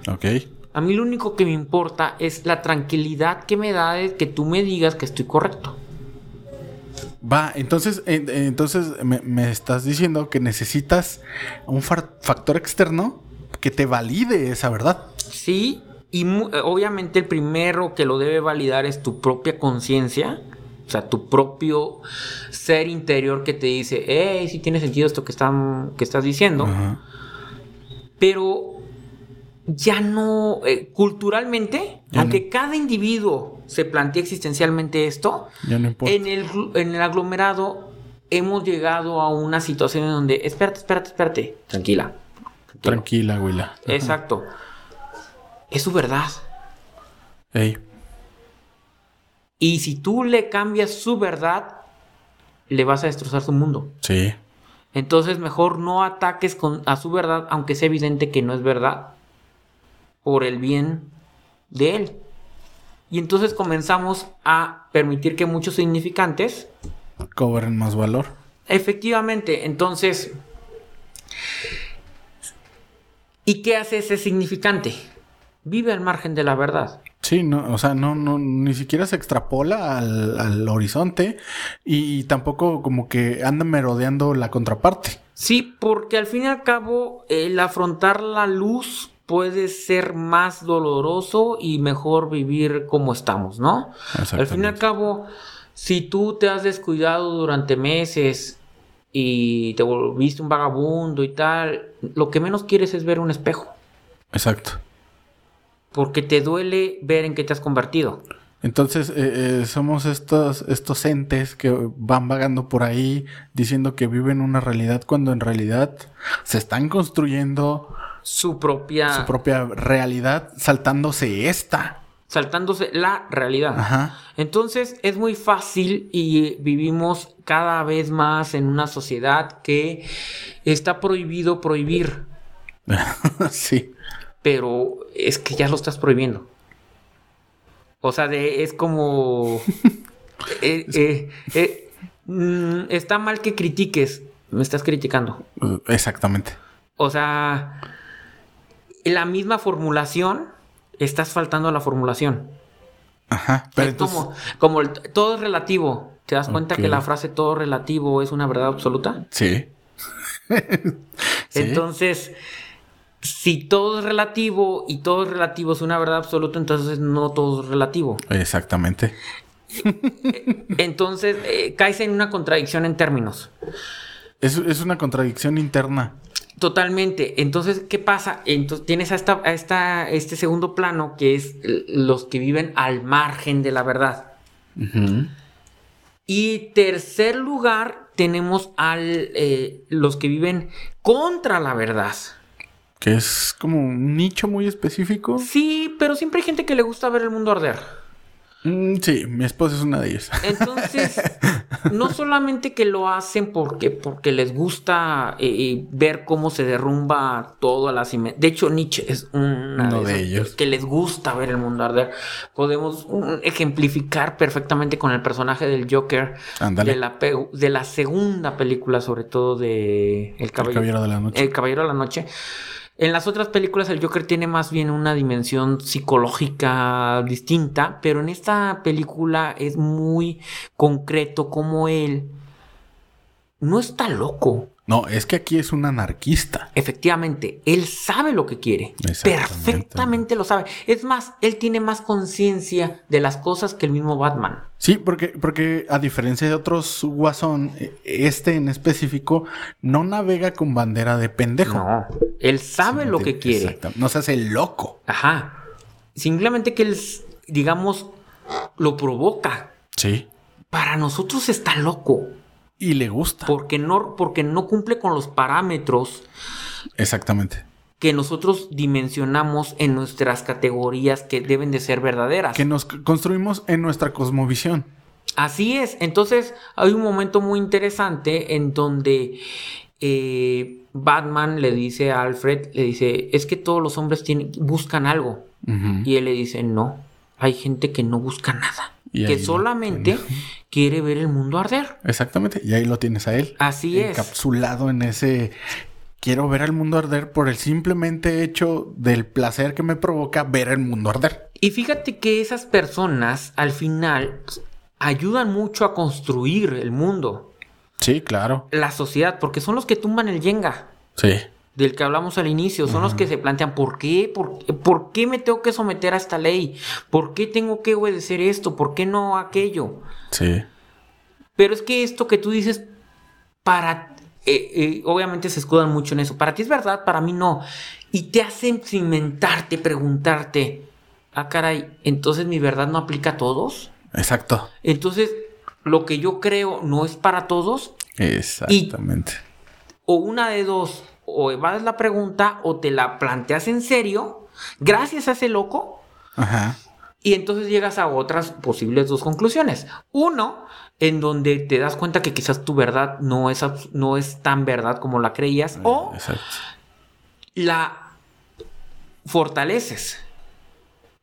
Ok. A mí lo único que me importa es la tranquilidad que me da de que tú me digas que estoy correcto. Va, entonces, entonces me, estás diciendo que necesitas un factor externo que te valide esa verdad. Sí, y obviamente el primero que lo debe validar es tu propia conciencia. O sea, tu propio ser interior que te dice, hey, sí tiene sentido esto que, están, que estás diciendo. Pero ya no, eh, culturalmente, aunque cada individuo se plantee existencialmente esto, En, el, en el aglomerado hemos llegado a una situación en donde, espérate, espérate, espérate, tranquila. Tranquila, Willa. Exacto. Es su verdad. Ey. Y si tú le cambias su verdad, le vas a destrozar su mundo. Sí. Entonces mejor no ataques con, a su verdad, aunque sea evidente que no es verdad por el bien de él. Y entonces comenzamos a permitir que muchos significantes cobren más valor. Efectivamente, entonces, ¿y qué hace ese significante? Vive al margen de la verdad. Sí, no, o sea, no, no, ni siquiera se extrapola al, horizonte y, tampoco como que anda merodeando la contraparte. Sí, porque al fin y al cabo el afrontar la luz puede ser más doloroso y mejor vivir como estamos, ¿no? Al fin y al cabo, si tú te has descuidado durante meses y te volviste un vagabundo y tal, lo que menos quieres es ver un espejo. Exacto. Porque te duele ver en qué te has convertido. Entonces, eh, eh, somos estos, estos entes que van vagando por ahí diciendo que viven una realidad cuando en realidad se están construyendo su propia... Su propia realidad saltándose esta. Saltándose la realidad. Ajá. Entonces es muy fácil y vivimos cada vez más en una sociedad que está prohibido prohibir. sí. Pero es que ya lo estás prohibiendo. O sea, de, es como... Eh, eh, eh, mm, está mal que critiques. Me estás criticando. Exactamente. O sea, la misma formulación, estás faltando a la formulación. Ajá. Pero como, como todo es relativo. ¿Te das cuenta que la frase todo relativo es una verdad absoluta? Sí. Entonces, si todo es relativo y todo es relativo es una verdad absoluta, entonces no todo es relativo. Exactamente. Entonces eh, caes en una contradicción en términos. Es, es una contradicción interna. Totalmente. Entonces, ¿qué pasa? Entonces, tienes a, esta, a esta, este segundo plano que es los que viven al margen de la verdad. Y tercer lugar, tenemos a eh, los que viven contra la verdad. Que es como un nicho muy específico. Sí, pero siempre hay gente que le gusta ver el mundo arder. Mm, sí, mi esposa es una de ellas. Entonces, no solamente que lo hacen porque, porque les gusta eh, ver cómo se derrumba todo a la cimenta. De hecho, Nietzsche es una Uno de, ellos. que les gusta ver el mundo arder. Podemos mm, ejemplificar perfectamente con el personaje del Joker de la, pe- de la segunda película, sobre todo de El El Caballero de la Noche. el Caballero de la Noche. En las otras películas el Joker tiene más bien una dimensión psicológica distinta, pero en esta película es muy concreto como él no está loco. No, es que aquí es un anarquista. Efectivamente, él sabe lo que quiere. Perfectamente lo sabe. Es más, él tiene más conciencia de las cosas que el mismo Batman. Sí, porque, porque a diferencia de otros guasón, eh, este en específico no navega con bandera de pendejo. No, él sabe lo que quiere. No se hace loco. Ajá. Simplemente que él, digamos, lo provoca. Sí. Para nosotros está loco. Y le gusta. Porque no, porque no cumple con los parámetros Exactamente. que nosotros dimensionamos en nuestras categorías que deben de ser verdaderas. Que nos construimos en nuestra cosmovisión. Así es. Entonces hay un momento muy interesante en donde eh, Batman le dice a Alfred, le dice, es que todos los hombres tienen, buscan algo. Y él le dice, no, hay gente que no busca nada. Y que solamente quiere ver el mundo arder. Exactamente. Y ahí lo tienes a él. Así es. Encapsulado en ese. Quiero ver el mundo arder por el simplemente hecho del placer que me provoca ver el mundo arder. Y fíjate que esas personas al final ayudan mucho a construir el mundo, Sí, claro. la sociedad, porque son los que tumban el yenga. Sí. Del que hablamos al inicio, son los que se plantean por qué, por, por qué me tengo que someter a esta ley, por qué tengo que obedecer esto, por qué no aquello. Sí. Pero es que esto que tú dices, para, eh, eh, obviamente se escudan mucho en eso, para ti es verdad, para mí no, y te hacen cimentarte, preguntarte, ah caray, entonces mi verdad no aplica a todos, Exacto. entonces lo que yo creo no es para todos, Exactamente. o una de dos, o evades la pregunta o te la planteas en serio, gracias a ese loco, Ajá. y entonces llegas a otras posibles dos conclusiones. Uno, en donde te das cuenta que quizás tu verdad no es, no es tan verdad como la creías, o Exacto. la fortaleces.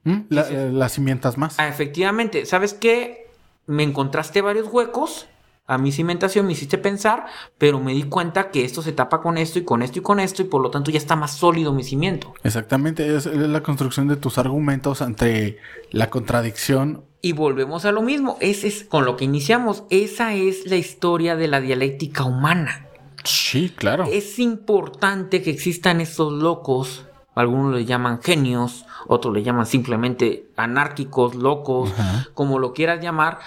¿Mm? La, eh, las cimientas más. Ah, efectivamente, ¿sabes qué? Me encontraste varios huecos. A mi cimentación me hiciste pensar, pero me di cuenta que esto se tapa con esto y con esto y con esto, y por lo tanto ya está más sólido mi cimiento. Exactamente. Es, la construcción de tus argumentos ante la contradicción. Y volvemos a lo mismo, ese es con lo que iniciamos. Esa es la historia de la dialéctica humana. Sí, claro. Es importante que existan estos locos, algunos le llaman genios, otros le llaman simplemente anárquicos, locos, como lo quieras llamar,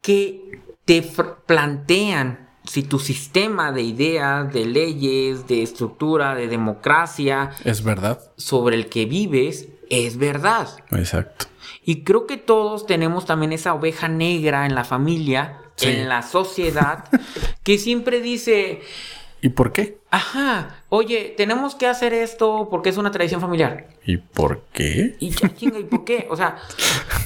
que te plantean si tu sistema de ideas, de leyes, de estructura, de democracia Es verdad. sobre el que vives es verdad. Exacto. Y creo que todos tenemos también esa oveja negra en la familia, Sí. en la sociedad, que siempre dice, ¿Y por qué? Ajá, oye, tenemos que hacer esto porque es una tradición familiar. ¿Y por qué? Y ya, chinga, ¿y por qué? O sea,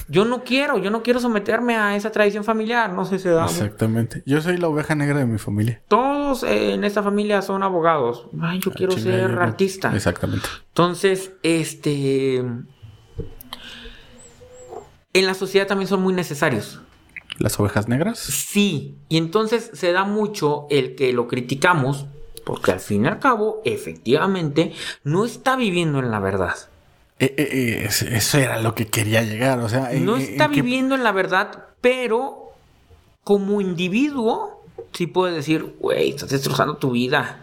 yo no quiero, yo no quiero someterme a esa tradición familiar, no sé si se da. Exactamente. Yo soy la oveja negra de mi familia. Todos eh, en esta familia son abogados. Ay, yo quiero Ah, Chinga, ser yo no. artista. Exactamente. Entonces, este... En la sociedad también son muy necesarios. ¿Las ovejas negras? Sí, y entonces se da mucho el que lo criticamos, porque al fin y al cabo, efectivamente, no está viviendo en la verdad. Eh, eh, eh, es- eso era lo que quería llegar. O sea, No está en que- viviendo en la verdad, pero como individuo, sí puede decir, güey, estás destrozando tu vida.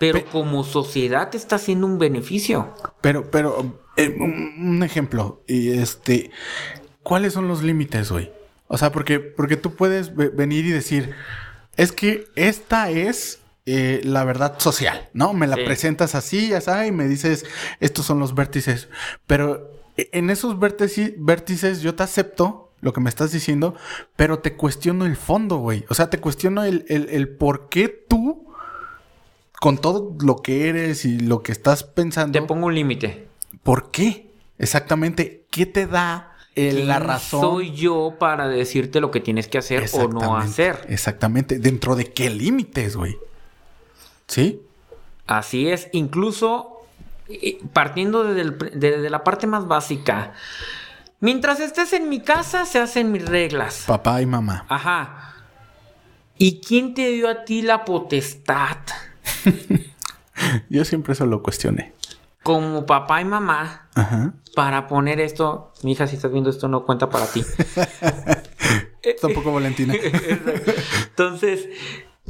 Pero como sociedad te está haciendo un beneficio. Pero, pero, eh, un, ejemplo, y este, ¿cuáles son los límites, güey? O sea, porque, porque tú puedes venir y decir, es que esta es eh, la verdad social, ¿no? Me la presentas así, ya y me dices, estos son los vértices. Pero e, en esos vértices, vértices yo te acepto lo que me estás diciendo, pero te cuestiono el fondo, güey. O sea, te cuestiono el, el, por qué tú, con todo lo que eres y lo que estás pensando... Te pongo un límite. ¿Por qué? Exactamente. ¿Qué te da la razón. Soy yo para decirte lo que tienes que hacer o no hacer. Exactamente. ¿Dentro de qué límites, güey? ¿Sí? Así es. Incluso partiendo desde, la parte más básica. Mientras estés en mi casa, se hacen mis reglas. Papá y mamá. Ajá. ¿Y quién te dio a ti la potestad? Yo siempre eso lo cuestioné. Como papá y mamá, para poner esto, mi hija, si estás viendo esto, no cuenta para ti. Tampoco Valentina. Entonces,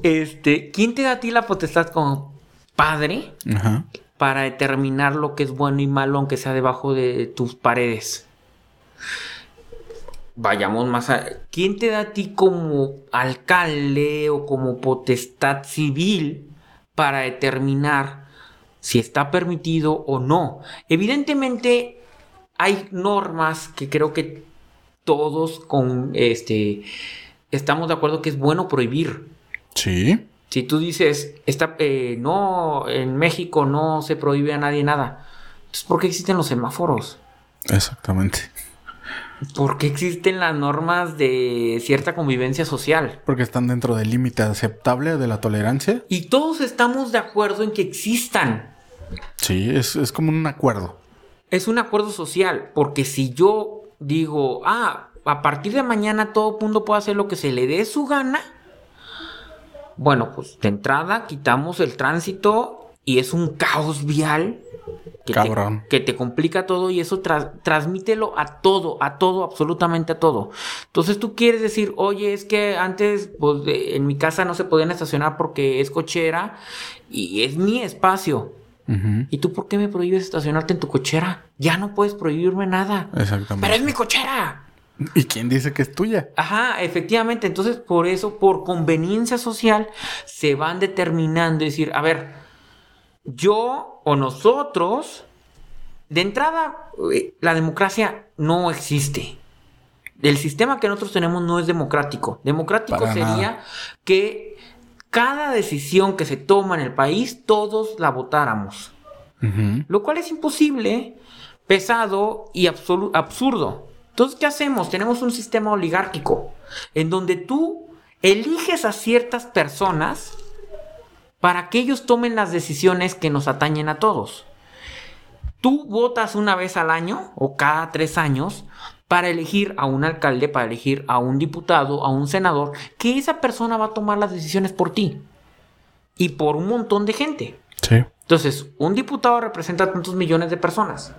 este, ¿quién te da a ti la potestad como padre para determinar lo que es bueno y malo, aunque sea debajo de tus paredes? Vayamos más a. ¿Quién te da a ti como alcalde o como potestad civil para determinar si está permitido o no? Evidentemente, hay normas que creo que todos con este estamos de acuerdo que es bueno prohibir. Sí. Si tú dices, está, eh, no, en México no se prohíbe a nadie nada, entonces ¿por qué existen los semáforos? Exactamente. ¿Por qué existen las normas de cierta convivencia social? Porque están dentro del límite aceptable de la tolerancia. Y todos estamos de acuerdo en que existan. Sí, es, es como un acuerdo. Es un acuerdo social, porque si yo digo, ah, a partir de mañana todo mundo puede hacer lo que se le dé su gana, bueno, pues de entrada quitamos el tránsito y es un caos vial que, Cabrón. Te, que te complica todo y eso transmítelo a todo, a todo, absolutamente a todo. Entonces tú quieres decir, oye, es que antes pues, en mi casa no se podían estacionar porque es cochera y es mi espacio. ¿Y tú por qué me prohíbes estacionarte en tu cochera? Ya no puedes prohibirme nada. Exactamente. Pero es mi cochera. ¿Y quién dice que es tuya? Ajá, efectivamente. Entonces, por eso, por conveniencia social, se van determinando. decir, a ver, yo o nosotros, de entrada, eh, la democracia no existe. El sistema que nosotros tenemos no es democrático. Democrático sería que cada decisión que se toma en el país, todos la votáramos. Lo cual es imposible, pesado y absurdo. Entonces, ¿qué hacemos? Tenemos un sistema oligárquico en donde tú eliges a ciertas personas para que ellos tomen las decisiones que nos atañen a todos. Tú votas una vez al año o cada tres años para elegir a un alcalde, para elegir a un diputado, a un senador, que esa persona va a tomar las decisiones por ti y por un montón de gente. Sí. Entonces, un diputado representa tantos millones de personas.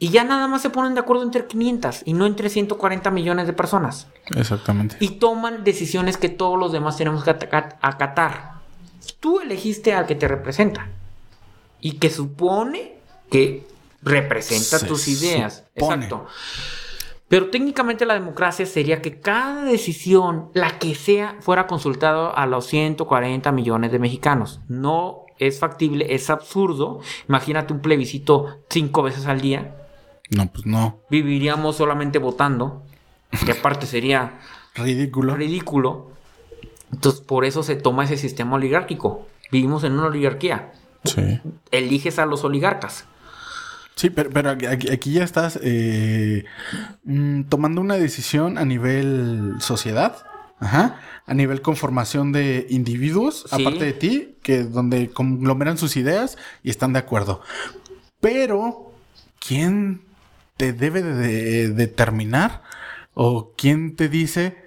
Y ya nada más se ponen de acuerdo entre 500 y no entre 140 millones de personas. Exactamente. Y toman decisiones que todos los demás tenemos que acatar. Tú elegiste al que te representa y que supone que representa tus ideas. Exacto. Pero técnicamente la democracia sería que cada decisión, la que sea, fuera consultada a los 140 millones de mexicanos. No es factible, es absurdo. Imagínate un plebiscito cinco veces al día. No, pues no. Viviríamos solamente votando, que aparte sería ridículo. Ridículo. Entonces, por eso se toma ese sistema oligárquico. Vivimos en una oligarquía. Sí. Eliges a los oligarcas. Sí, pero, pero aquí, ya estás eh, mm, tomando una decisión a nivel sociedad. Ajá. A nivel conformación de individuos, aparte de ti, que donde conglomeran sus ideas y están de acuerdo. Pero, ¿quién te debe de determinar o quién te dice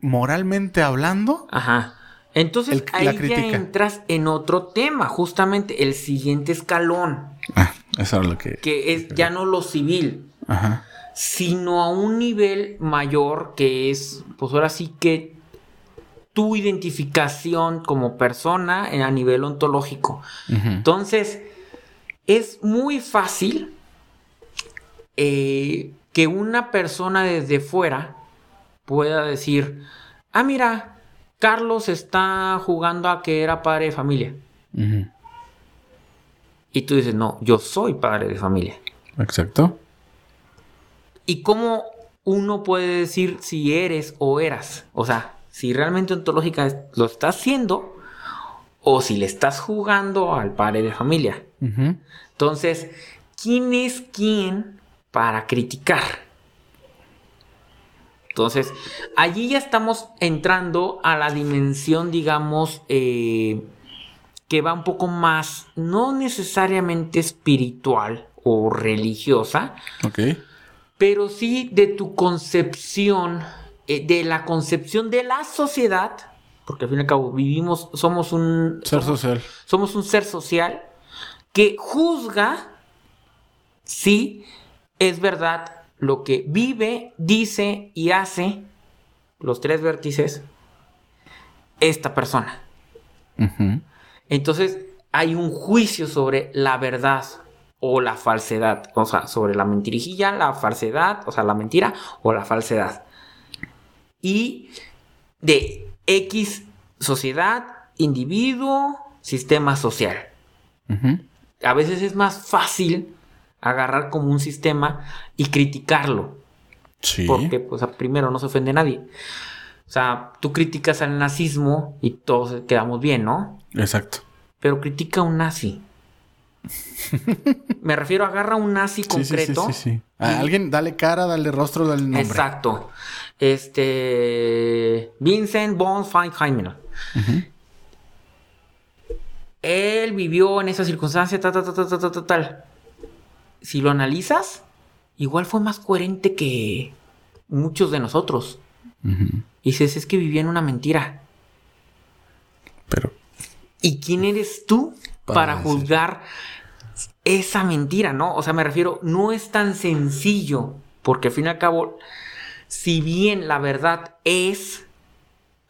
moralmente hablando. Ajá. Entonces ahí ya entras en otro tema, justamente el siguiente escalón. Ah, eso es lo que... Que es ya no lo civil, Ajá. sino a un nivel mayor que es, pues ahora sí que tu identificación como persona a nivel ontológico. Entonces, es muy fácil eh, que una persona desde fuera pueda decir, ah, mira, Carlos está jugando a que era padre de familia. Y tú dices, no, yo soy padre de familia. Exacto. ¿Y cómo uno puede decir si eres o eras? O sea, si realmente ontológica lo estás haciendo o si le estás jugando al padre de familia. Entonces, ¿quién es quién para criticar? Entonces, allí ya estamos entrando a la dimensión, digamos, eh, que va un poco más, no necesariamente espiritual o religiosa, pero sí de tu concepción, eh, de la concepción de la sociedad, porque al fin y al cabo vivimos, somos un ser social. Somos un ser social que juzga si es verdad lo que vive, dice y hace los tres vértices esta persona. Entonces hay un juicio sobre la verdad o la falsedad, o sea, sobre la mentirijilla, la falsedad, o sea, la mentira o la falsedad. Y de X sociedad, individuo, sistema social. A veces es más fácil agarrar como un sistema y criticarlo. Sí. Porque, pues, primero no se ofende a nadie. O sea, tú criticas al nazismo y todos quedamos bien, ¿no? Exacto. Pero critica a un nazi. Me refiero, agarra a un nazi concreto. Sí, sí, sí. A alguien, dale cara, dale rostro, dale nombre. Exacto. Este. Vincent von Feinheimer. Él vivió en esa circunstancia, tal, tal, tal, tal, tal, tal. Si lo analizas, igual fue más coherente que muchos de nosotros. Y dices, es que vivía en una mentira. Pero. ¿Y quién eres tú para, juzgar esa mentira, no? O sea, me refiero, no es tan sencillo. Porque al fin y al cabo, si bien la verdad es,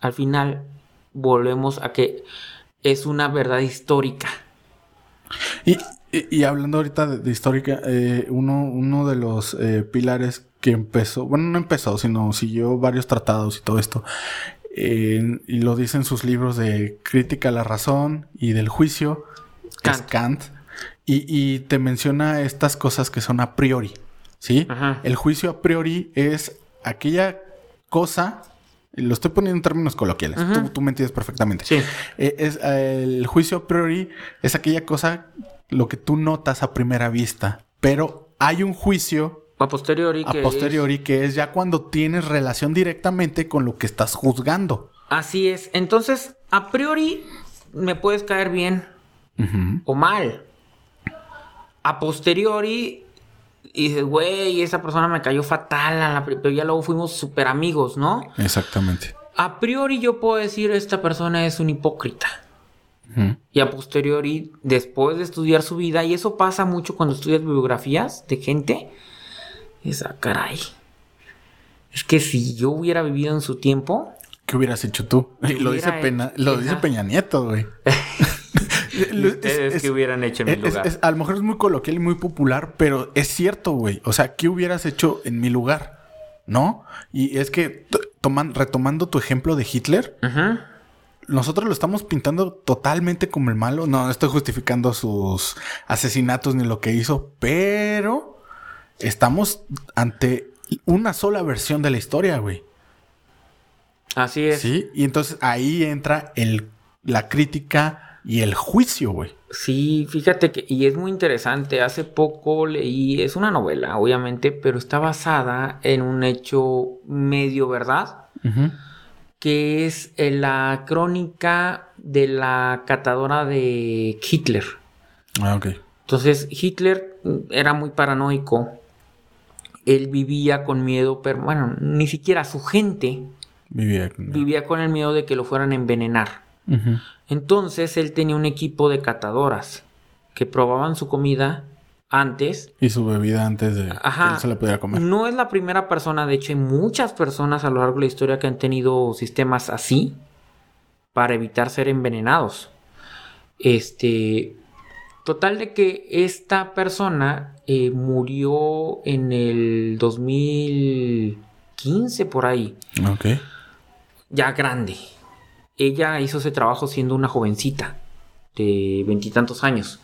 al final volvemos a que es una verdad histórica. Y, hablando ahorita de, histórica, eh, uno, uno de los eh, pilares que empezó, bueno, no empezó, sino siguió varios tratados y todo esto. y lo dice en sus libros de Crítica a la Razón y del Juicio, Kant. Kant. Y, te menciona estas cosas que son a priori, ¿sí? El juicio a priori es aquella cosa, lo estoy poniendo en términos coloquiales, tú, me entiendes perfectamente. Sí. Eh, es, el juicio a priori es aquella cosa, lo que tú notas a primera vista, pero hay un juicio a posteriori. Que a posteriori, es... que es ya cuando tienes relación directamente con lo que estás juzgando. Así es. Entonces, a priori, me puedes caer bien o mal. A posteriori, dices, güey, esa persona me cayó fatal, a la pero ya luego fuimos súper amigos, ¿no? Exactamente. A priori, yo puedo decir, esta persona es un hipócrita. Y a posteriori, después de estudiar su vida, y eso pasa mucho cuando estudias biografías de gente, esa, caray. Es que si yo hubiera vivido en su tiempo. ¿Qué hubieras hecho tú? Lo dice, lo dice Peña Nieto, güey. es, que hubieran hecho en mi lugar? a lo mejor es muy coloquial y muy popular, pero es cierto, güey. O sea, ¿qué hubieras hecho en mi lugar? ¿No? Y es que, toman, retomando tu ejemplo de Hitler, nosotros lo estamos pintando totalmente como el malo. No, no estoy justificando sus asesinatos ni lo que hizo, pero estamos ante una sola versión de la historia, güey. Así es. Sí, y entonces ahí entra el, la crítica y el juicio, güey. Sí, fíjate que, y es muy interesante, hace poco leí, es una novela, obviamente, pero está basada en un hecho medio verdad, que es la crónica de la catadora de Hitler. Ah, ok. Entonces, Hitler era muy paranoico él vivía con miedo, pero bueno, ni siquiera su gente vivía con, vivía con el miedo de que lo fueran a envenenar. Entonces él tenía un equipo de catadoras que probaban su comida antes. Y su bebida antes de que se la pudiera comer. No es la primera persona, de hecho hay muchas personas a lo largo de la historia que han tenido sistemas así. para evitar ser envenenados. Este, total de que esta persona eh, murió en el 2015 por ahí. Ok. Ya grande. Ella hizo ese trabajo siendo una jovencita de veintitantos años.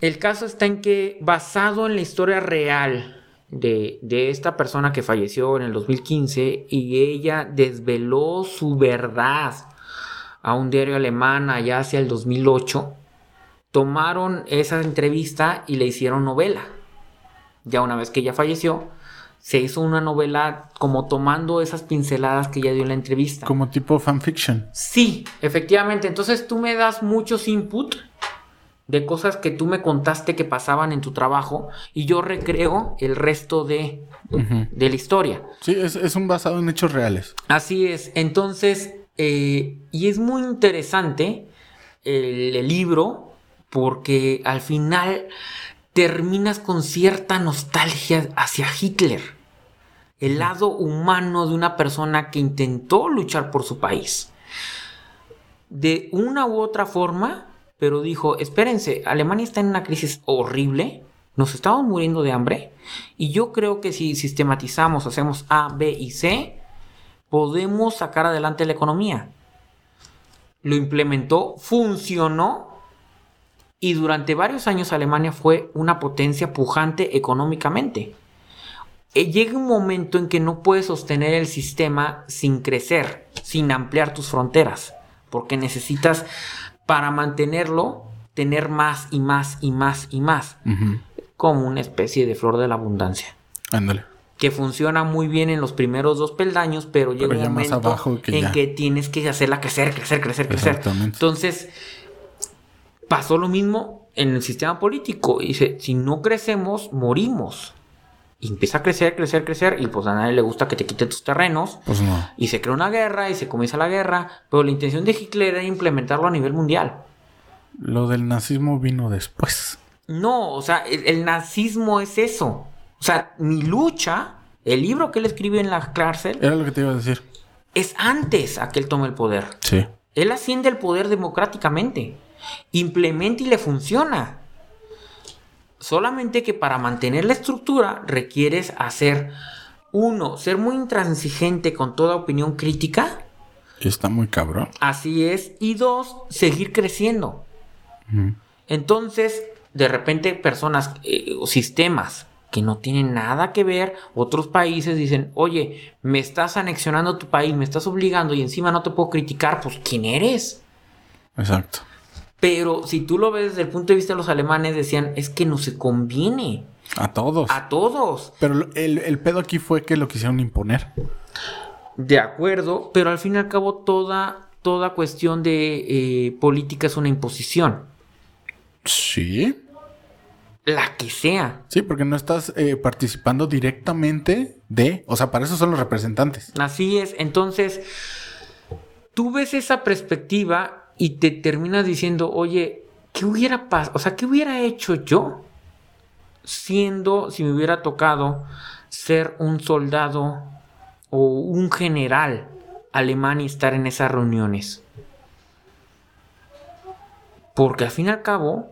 El caso está en que, basado en la historia real de, de, esta persona que falleció en el 2015 y ella desveló su verdad a un diario alemán allá hacia el 2008, tomaron esa entrevista y le hicieron novela. Ya una vez que ella falleció, se hizo una novela como tomando esas pinceladas que ella dio en la entrevista. Como tipo fanfiction. Sí, efectivamente. Entonces tú me das muchos input de cosas que tú me contaste que pasaban en tu trabajo y yo recreo el resto de, de la historia. Sí, es, es, un basado en hechos reales. Así es. Entonces, eh, y es muy interesante el, el libro porque al final terminas con cierta nostalgia hacia Hitler, el lado humano de una persona que intentó luchar por su país. De una u otra forma, pero dijo, espérense, Alemania está en una crisis horrible, nos estamos muriendo de hambre, y yo creo que si sistematizamos, hacemos A, B y C, podemos sacar adelante la economía. Lo implementó, funcionó, y durante varios años Alemania fue una potencia pujante económicamente. Eh, llega un momento en que no puedes sostener el sistema sin crecer, sin ampliar tus fronteras, porque necesitas para mantenerlo tener más y más y más y más, como una especie de flor de la abundancia. Ándale. Que funciona muy bien en los primeros dos peldaños, pero, llega un momento en que tienes que hacerla crecer, crecer, crecer, crecer. Entonces, pasó lo mismo en el sistema político. Dice, si no crecemos, morimos. Y empieza a crecer, crecer, crecer. Y pues a nadie le gusta que te quiten tus terrenos. Pues no. Y se crea una guerra y se comienza la guerra. Pero la intención de Hitler era implementarlo a nivel mundial. Lo del nazismo vino después. No, o sea, el, el nazismo es eso. O sea, mi lucha, el libro que él escribe en la cárcel. Era lo que te iba a decir. Es antes a que él tome el poder. Sí. Él asciende el poder democráticamente implementa y le funciona. Solamente que para mantener la estructura requieres hacer, uno, ser muy intransigente con toda opinión crítica. Está muy cabrón. Así es. Y dos, seguir creciendo. Entonces, de repente, personas eh, o sistemas que no tienen nada que ver, otros países dicen, oye, me estás anexionando tu país, me estás obligando y encima no te puedo criticar, pues ¿quién eres? Exacto. Pero si tú lo ves desde el punto de vista de los alemanes, decían, es que no se conviene. A todos. A todos. Pero el, el pedo aquí fue que lo quisieron imponer. De acuerdo, pero al fin y al cabo toda, toda cuestión de eh, política es una imposición. Sí. La que sea. Sí, porque no estás eh, participando directamente de, o sea, para eso son los representantes. Así es, entonces, tú ves esa perspectiva y te terminas diciendo, oye, ¿qué hubiera pasado? O sea, ¿qué hubiera hecho yo siendo, si me hubiera tocado ser un soldado o un general alemán y estar en esas reuniones? Porque al fin y al cabo,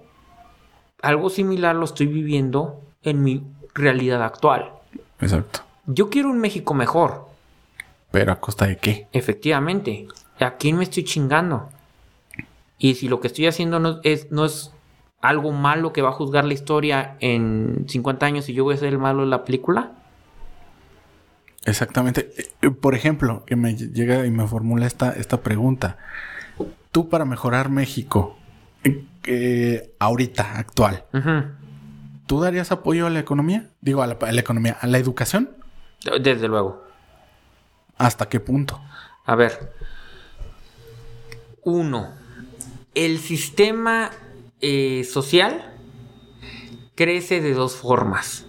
algo similar lo estoy viviendo en mi realidad actual. Exacto. Yo quiero un México mejor. ¿Pero a costa de qué? Efectivamente. ¿A quién me estoy chingando? Y si lo que estoy haciendo no es, no es algo malo que va a juzgar la historia en 50 años y yo voy a ser el malo de la película. Exactamente. Eh, por ejemplo, que me llega y me formula esta, esta pregunta. Tú para mejorar México, eh, ahorita, actual, ¿tú darías apoyo a la economía? Digo, a la, a la economía, a la educación. Desde luego. ¿Hasta qué punto? A ver. Uno, el sistema eh, social crece de dos formas.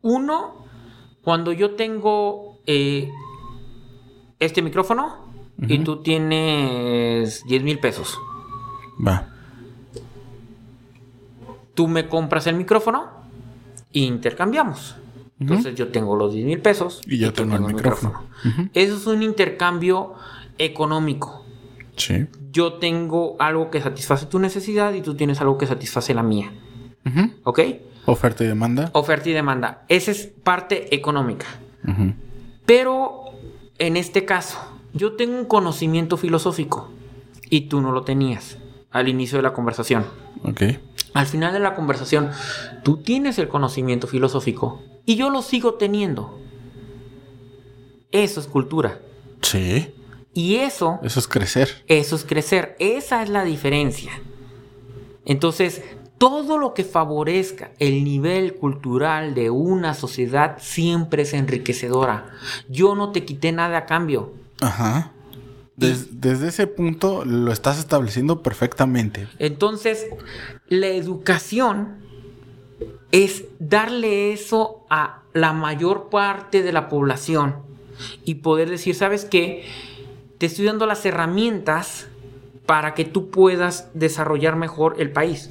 Uno, cuando yo tengo eh, este micrófono y tú tienes 10 mil pesos. Va. Tú me compras el micrófono e intercambiamos. Entonces yo tengo los 10 mil pesos y yo tengo, el micrófono. Eso es un intercambio económico. Sí. Yo tengo algo que satisface tu necesidad y tú tienes algo que satisface la mía. ¿Ok? Oferta y demanda. Oferta y demanda. Esa es parte económica. Pero en este caso, yo tengo un conocimiento filosófico y tú no lo tenías al inicio de la conversación. Ok. Al final de la conversación, tú tienes el conocimiento filosófico y yo lo sigo teniendo. Eso es cultura. Sí. Y eso, Eso es crecer. eso es crecer. Esa es la diferencia. Entonces, todo lo que favorezca el nivel cultural de una sociedad siempre es enriquecedora. Yo no te quité nada a cambio. Ajá. Des- desde ese punto lo estás estableciendo perfectamente. Entonces, la educación es darle eso a la mayor parte de la población y poder decir, ¿sabes qué? Te estoy dando las herramientas para que tú puedas desarrollar mejor el país.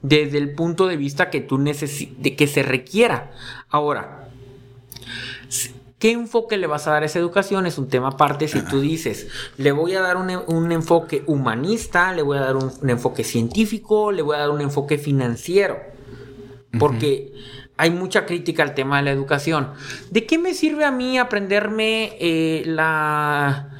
Desde el punto de vista que tú que se requiera. Ahora, ¿Qué enfoque le vas a dar a esa educación? Es un tema aparte si tú dices, le voy a dar un, un enfoque humanista, le voy a dar un, un enfoque científico, le voy a dar un enfoque financiero. Porque hay mucha crítica al tema de la educación. ¿De qué me sirve a mí aprenderme eh, la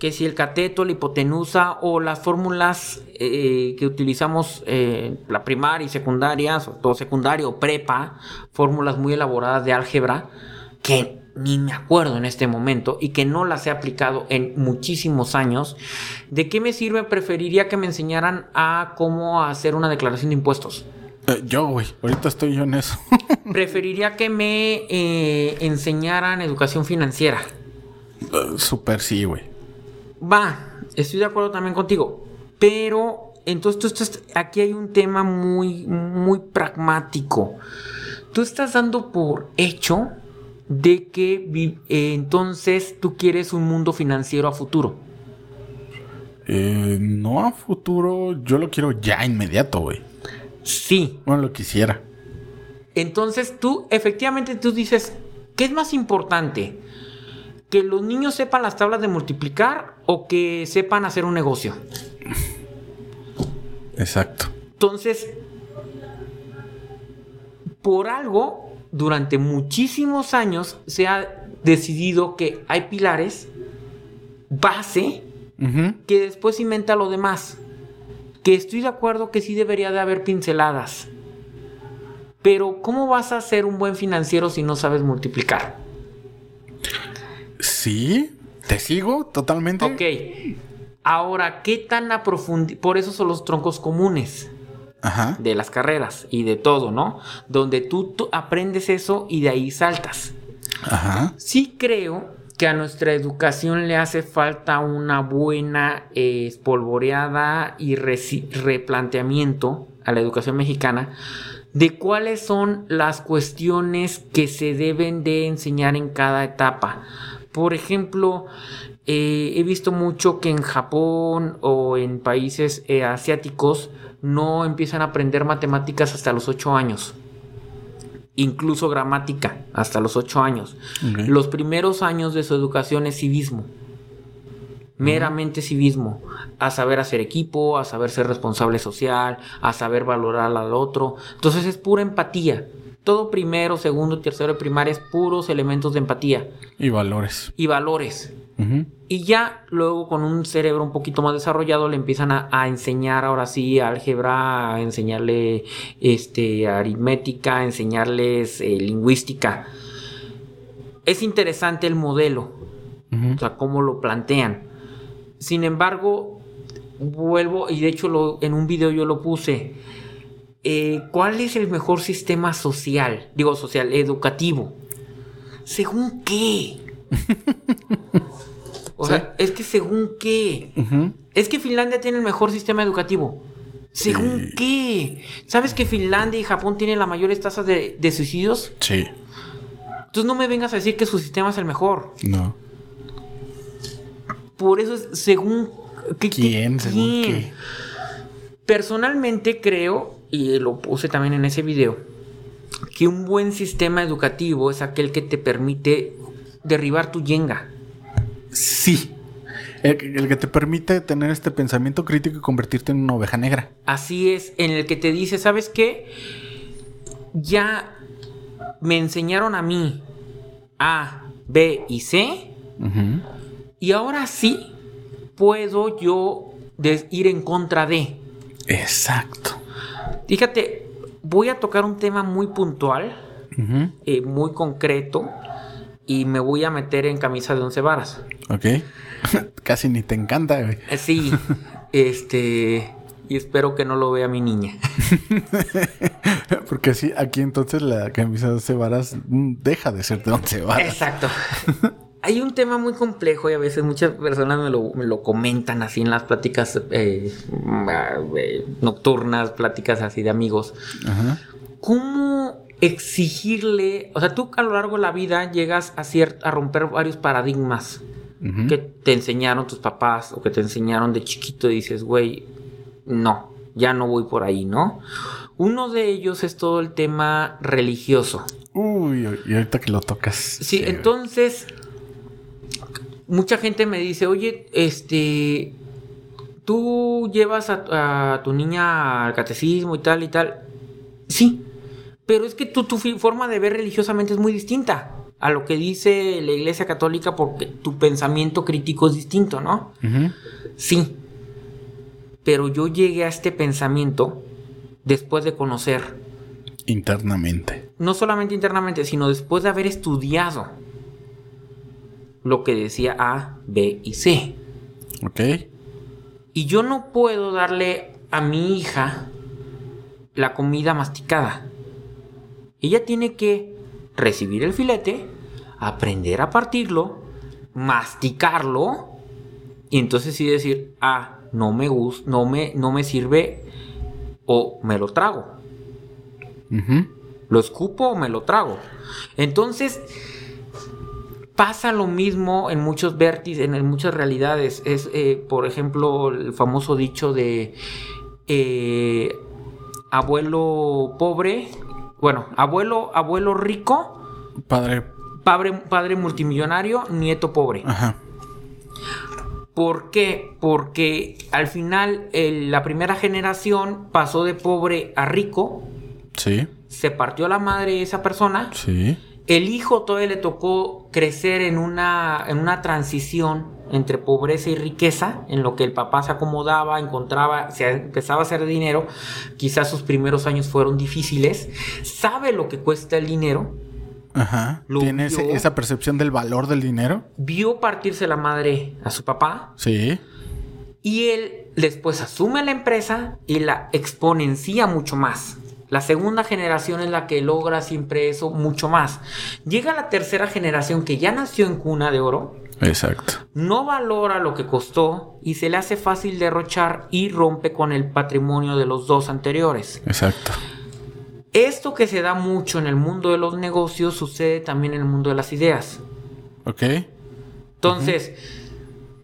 que si el cateto, la hipotenusa o las fórmulas eh, que utilizamos eh, la primaria y secundaria, sobre todo secundaria o prepa, fórmulas muy elaboradas de álgebra, que ni me acuerdo en este momento y que no las he aplicado en muchísimos años, ¿de qué me sirve? Preferiría que me enseñaran a cómo hacer una declaración de impuestos. Eh, yo, güey. Ahorita estoy yo en eso. Preferiría que me eh, enseñaran educación financiera. Eh, Súper sí, güey. Va, estoy de acuerdo también contigo. Pero entonces tú estás, aquí hay un tema muy, muy pragmático. Tú estás dando por hecho de que eh, entonces tú quieres un mundo financiero a futuro. Eh, no a futuro. Yo lo quiero ya inmediato, güey. Sí. Bueno, lo quisiera. Entonces tú, efectivamente, tú dices, ¿qué es más importante? ¿Que los niños sepan las tablas de multiplicar o que sepan hacer un negocio? Exacto. Entonces, por algo, durante muchísimos años se ha decidido que hay pilares, base, que después inventa lo demás. Que estoy de acuerdo que sí debería de haber pinceladas. Pero, ¿cómo vas a ser un buen financiero si no sabes multiplicar? Sí. ¿Te sigo totalmente? Ok. Ahora, ¿qué tan a profundidad? Por eso son los troncos comunes. Ajá. de las carreras y de todo, ¿no? Donde tú, tú aprendes eso y de ahí saltas. Ajá. Sí creo que a nuestra educación le hace falta una buena eh, espolvoreada y replanteamiento a la educación mexicana de cuáles son las cuestiones que se deben de enseñar en cada etapa. Por ejemplo, eh, he visto mucho que en Japón o en países eh, asiáticos no empiezan a aprender matemáticas hasta los 8 años. Incluso gramática hasta los 8 años. Los primeros años de su educación es civismo. Meramente civismo. A saber hacer equipo, a saber ser responsable social, a saber valorar al otro. Entonces es pura empatía. Todo primero, segundo, tercero de primaria es puros elementos de empatía Y valores. y valores. Y ya luego con un cerebro un poquito más desarrollado le empiezan a, a enseñar ahora sí álgebra, a enseñarle este, aritmética, a enseñarles eh, lingüística. Es interesante el modelo, o sea, cómo lo plantean. Sin embargo, vuelvo, y de hecho lo- en un video yo lo puse, eh, ¿cuál es el mejor sistema social? Digo, social, educativo. ¿Según qué? O sea, es que según qué. Es que Finlandia tiene el mejor sistema educativo. ¿Según qué? ¿Sabes que Finlandia y Japón tienen las mayores tasas de, de suicidios? Sí. Entonces no me vengas a decir que su sistema es el mejor. No. Por eso es según... ¿qué- qué- ¿Quién? ¿Según quién? qué? Personalmente creo, y lo puse también en ese video, que un buen sistema educativo es aquel que te permite derribar tu yenga. Sí. El, que te permite tener este pensamiento crítico y convertirte en una oveja negra. Así es, en el que te dice, ¿sabes qué? Ya me enseñaron a mí A, B y C. Y ahora sí puedo yo ir en contra de. Exacto. Fíjate, voy a tocar un tema muy puntual, eh, muy concreto, y me voy a meter en camisa de once varas. Ok. Casi ni te encanta, güey. Eh, sí, este. Y espero que no lo vea mi niña. Porque así, aquí entonces la camisa de once varas mm, deja de ser de once varas. Exacto. Hay un tema muy complejo y a veces muchas personas me lo, comentan así en las pláticas eh, eh, nocturnas, pláticas así de amigos. Ajá. ¿Cómo exigirle, o sea, tú a lo largo de la vida llegas a, a romper varios paradigmas que te enseñaron tus papás o que te enseñaron de chiquito y dices, güey, no, ya no voy por ahí, ¿no? Uno de ellos es todo el tema religioso. Uy, y ahorita que lo tocas. Sí, entonces, mucha gente me dice, oye, este, tú llevas a, a tu niña al catecismo y tal y tal. Sí, pero es que tu, tu forma de ver religiosamente es muy distinta a lo que dice la Iglesia Católica porque tu pensamiento crítico es distinto, ¿no? Sí. Pero yo llegué a este pensamiento después de conocer. Internamente. No solamente internamente, sino después de haber estudiado lo que decía A, B y C. Ok. Y yo no puedo darle a mi hija la comida masticada. Ella tiene que recibir el filete, aprender a partirlo, masticarlo y entonces sí decir, ah, no me gusta, no me, no me sirve o me lo trago. Lo escupo o me lo trago. Entonces, pasa lo mismo en muchos vértices, en muchas realidades. Es, eh, por ejemplo, el famoso dicho de eh, abuelo pobre bueno, abuelo, abuelo rico. Padre. Padre, padre multimillonario, nieto pobre. Ajá. ¿Por qué? Porque al final la primera generación pasó de pobre a rico. Sí. Se partió la madre esa persona. Sí. El hijo todavía le tocó crecer en una, en una transición entre pobreza y riqueza, en lo que el papá se acomodaba, encontraba, se empezaba a hacer dinero, quizás sus primeros años fueron difíciles, sabe lo que cuesta el dinero. Ajá. ¿Tiene esa percepción del valor del dinero? Vio partirse la madre a su papá. Sí. Y él después asume la empresa y la exponencia mucho más. La segunda generación es la que logra siempre eso mucho más. Llega la tercera generación que ya nació en cuna de oro Exacto. No valora lo que costó y se le hace fácil derrochar y rompe con el patrimonio de los dos anteriores. Exacto. Esto que se da mucho en el mundo de los negocios sucede también en el mundo de las ideas. Ok. Entonces,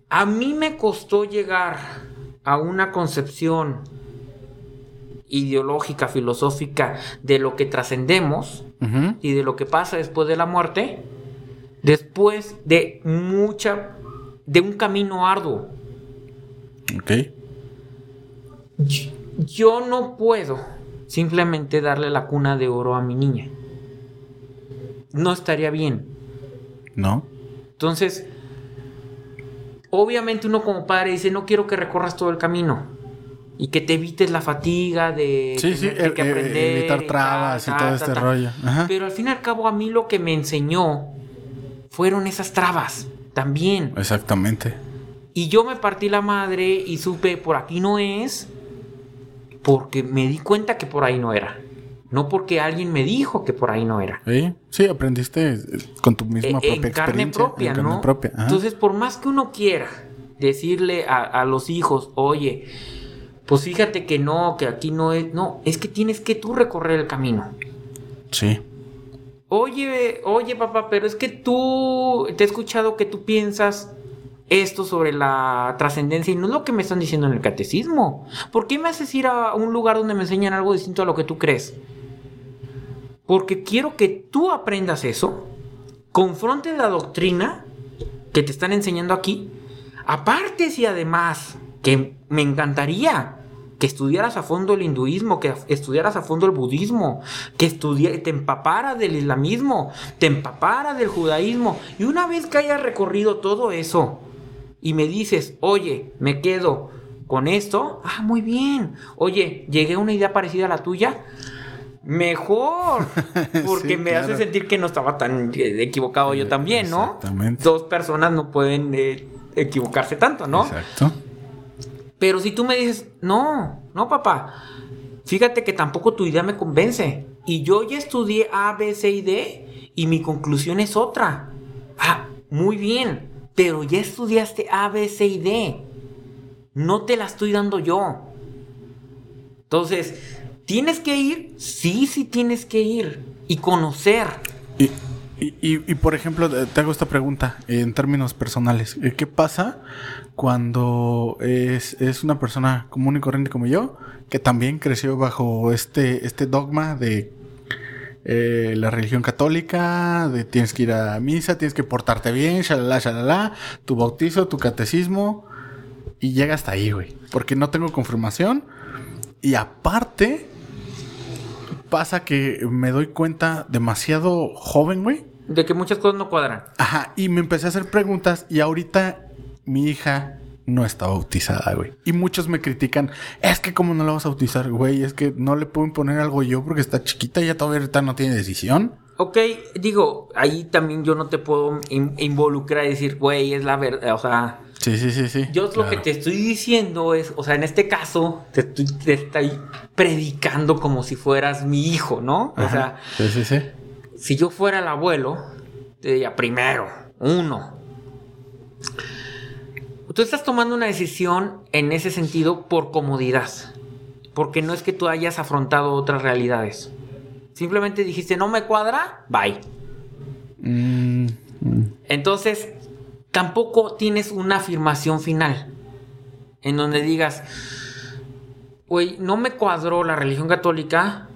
a mí me costó llegar a una concepción ideológica, filosófica de lo que trascendemos y de lo que pasa después de la muerte después de mucha, de un camino arduo. Ok. Yo, no puedo simplemente darle la cuna de oro a mi niña. No estaría bien. No. Entonces, obviamente uno como padre dice, no quiero que recorras todo el camino. Y que te evites la fatiga de sí, sí, que e- e- aprender. evitar trabas y, todo este rollo. Pero al fin y al cabo, a mí lo que me enseñó fueron esas trabas también. Exactamente. Y yo me partí la madre y supe, por aquí no es, porque me di cuenta que por ahí no era. No porque alguien me dijo que por ahí no era. Sí, sí aprendiste con tu misma eh, propia en carne propia, en ¿no? propia. Entonces, por más que uno quiera decirle a, a, los hijos, oye, pues fíjate que no, que aquí no es, no, es que tienes que tú recorrer el camino. Sí. Oye, oye papá, pero es que tú, te he escuchado que tú piensas esto sobre la trascendencia y no es lo que me están diciendo en el catecismo. ¿Por qué me haces ir a un lugar donde me enseñan algo distinto a lo que tú crees? Porque quiero que tú aprendas eso, confrontes la doctrina que te están enseñando aquí, aparte si además, que me encantaría que estudiaras a fondo el hinduismo, que estudiaras a fondo el budismo, que te empapara del islamismo, te empapara del judaísmo. Y una vez que hayas recorrido todo eso y me dices, oye, me quedo con esto, ah, muy bien. Oye, llegué a una idea parecida a la tuya. Mejor, porque me hace sentir que no estaba tan eh, equivocado yo también, ¿no? Exactamente. Dos personas no pueden eh, equivocarse tanto, ¿no? Exacto. Pero si tú me dices, no, no, papá, fíjate que tampoco tu idea me convence. Y yo ya estudié A, B, C y D y mi conclusión es otra. Ah, muy bien, pero ya estudiaste A, B, C y D. No te la estoy dando yo. Entonces, ¿tienes que ir? Sí, sí tienes que ir y conocer. Y, y, por ejemplo, te hago esta pregunta en términos personales. ¿Qué pasa cuando es, una persona común y corriente como yo, que también creció bajo este, este dogma de eh, la religión católica, de tienes que ir a misa, tienes que portarte bien, shalala, shalala, tu bautizo, tu catecismo, y llega hasta ahí, güey. Porque no tengo confirmación. Y aparte, pasa que me doy cuenta demasiado joven, güey, de que muchas cosas no cuadran. Ajá, y me empecé a hacer preguntas y ahorita mi hija no está bautizada, güey. Y muchos me critican, es que cómo no la vas a bautizar, güey, es que no le puedo poner algo yo porque está chiquita y ya todavía ahorita no tiene decisión. Ok, digo, ahí también yo no te puedo involucrar y decir, güey, es la verdad, o sea... Sí, sí, sí, sí. Yo lo que te estoy diciendo es, o sea, en este caso, te estoy, te estoy predicando como si fueras mi hijo, ¿no? O sea, sí, sí, sí si yo fuera el abuelo, te diría, primero, uno. Tú estás tomando una decisión en ese sentido por comodidad. Porque no es que tú hayas afrontado otras realidades. Simplemente dijiste, no me cuadra, bye. Mm, mm. Entonces, tampoco tienes una afirmación final. En donde digas, güey, no me cuadró la religión católica,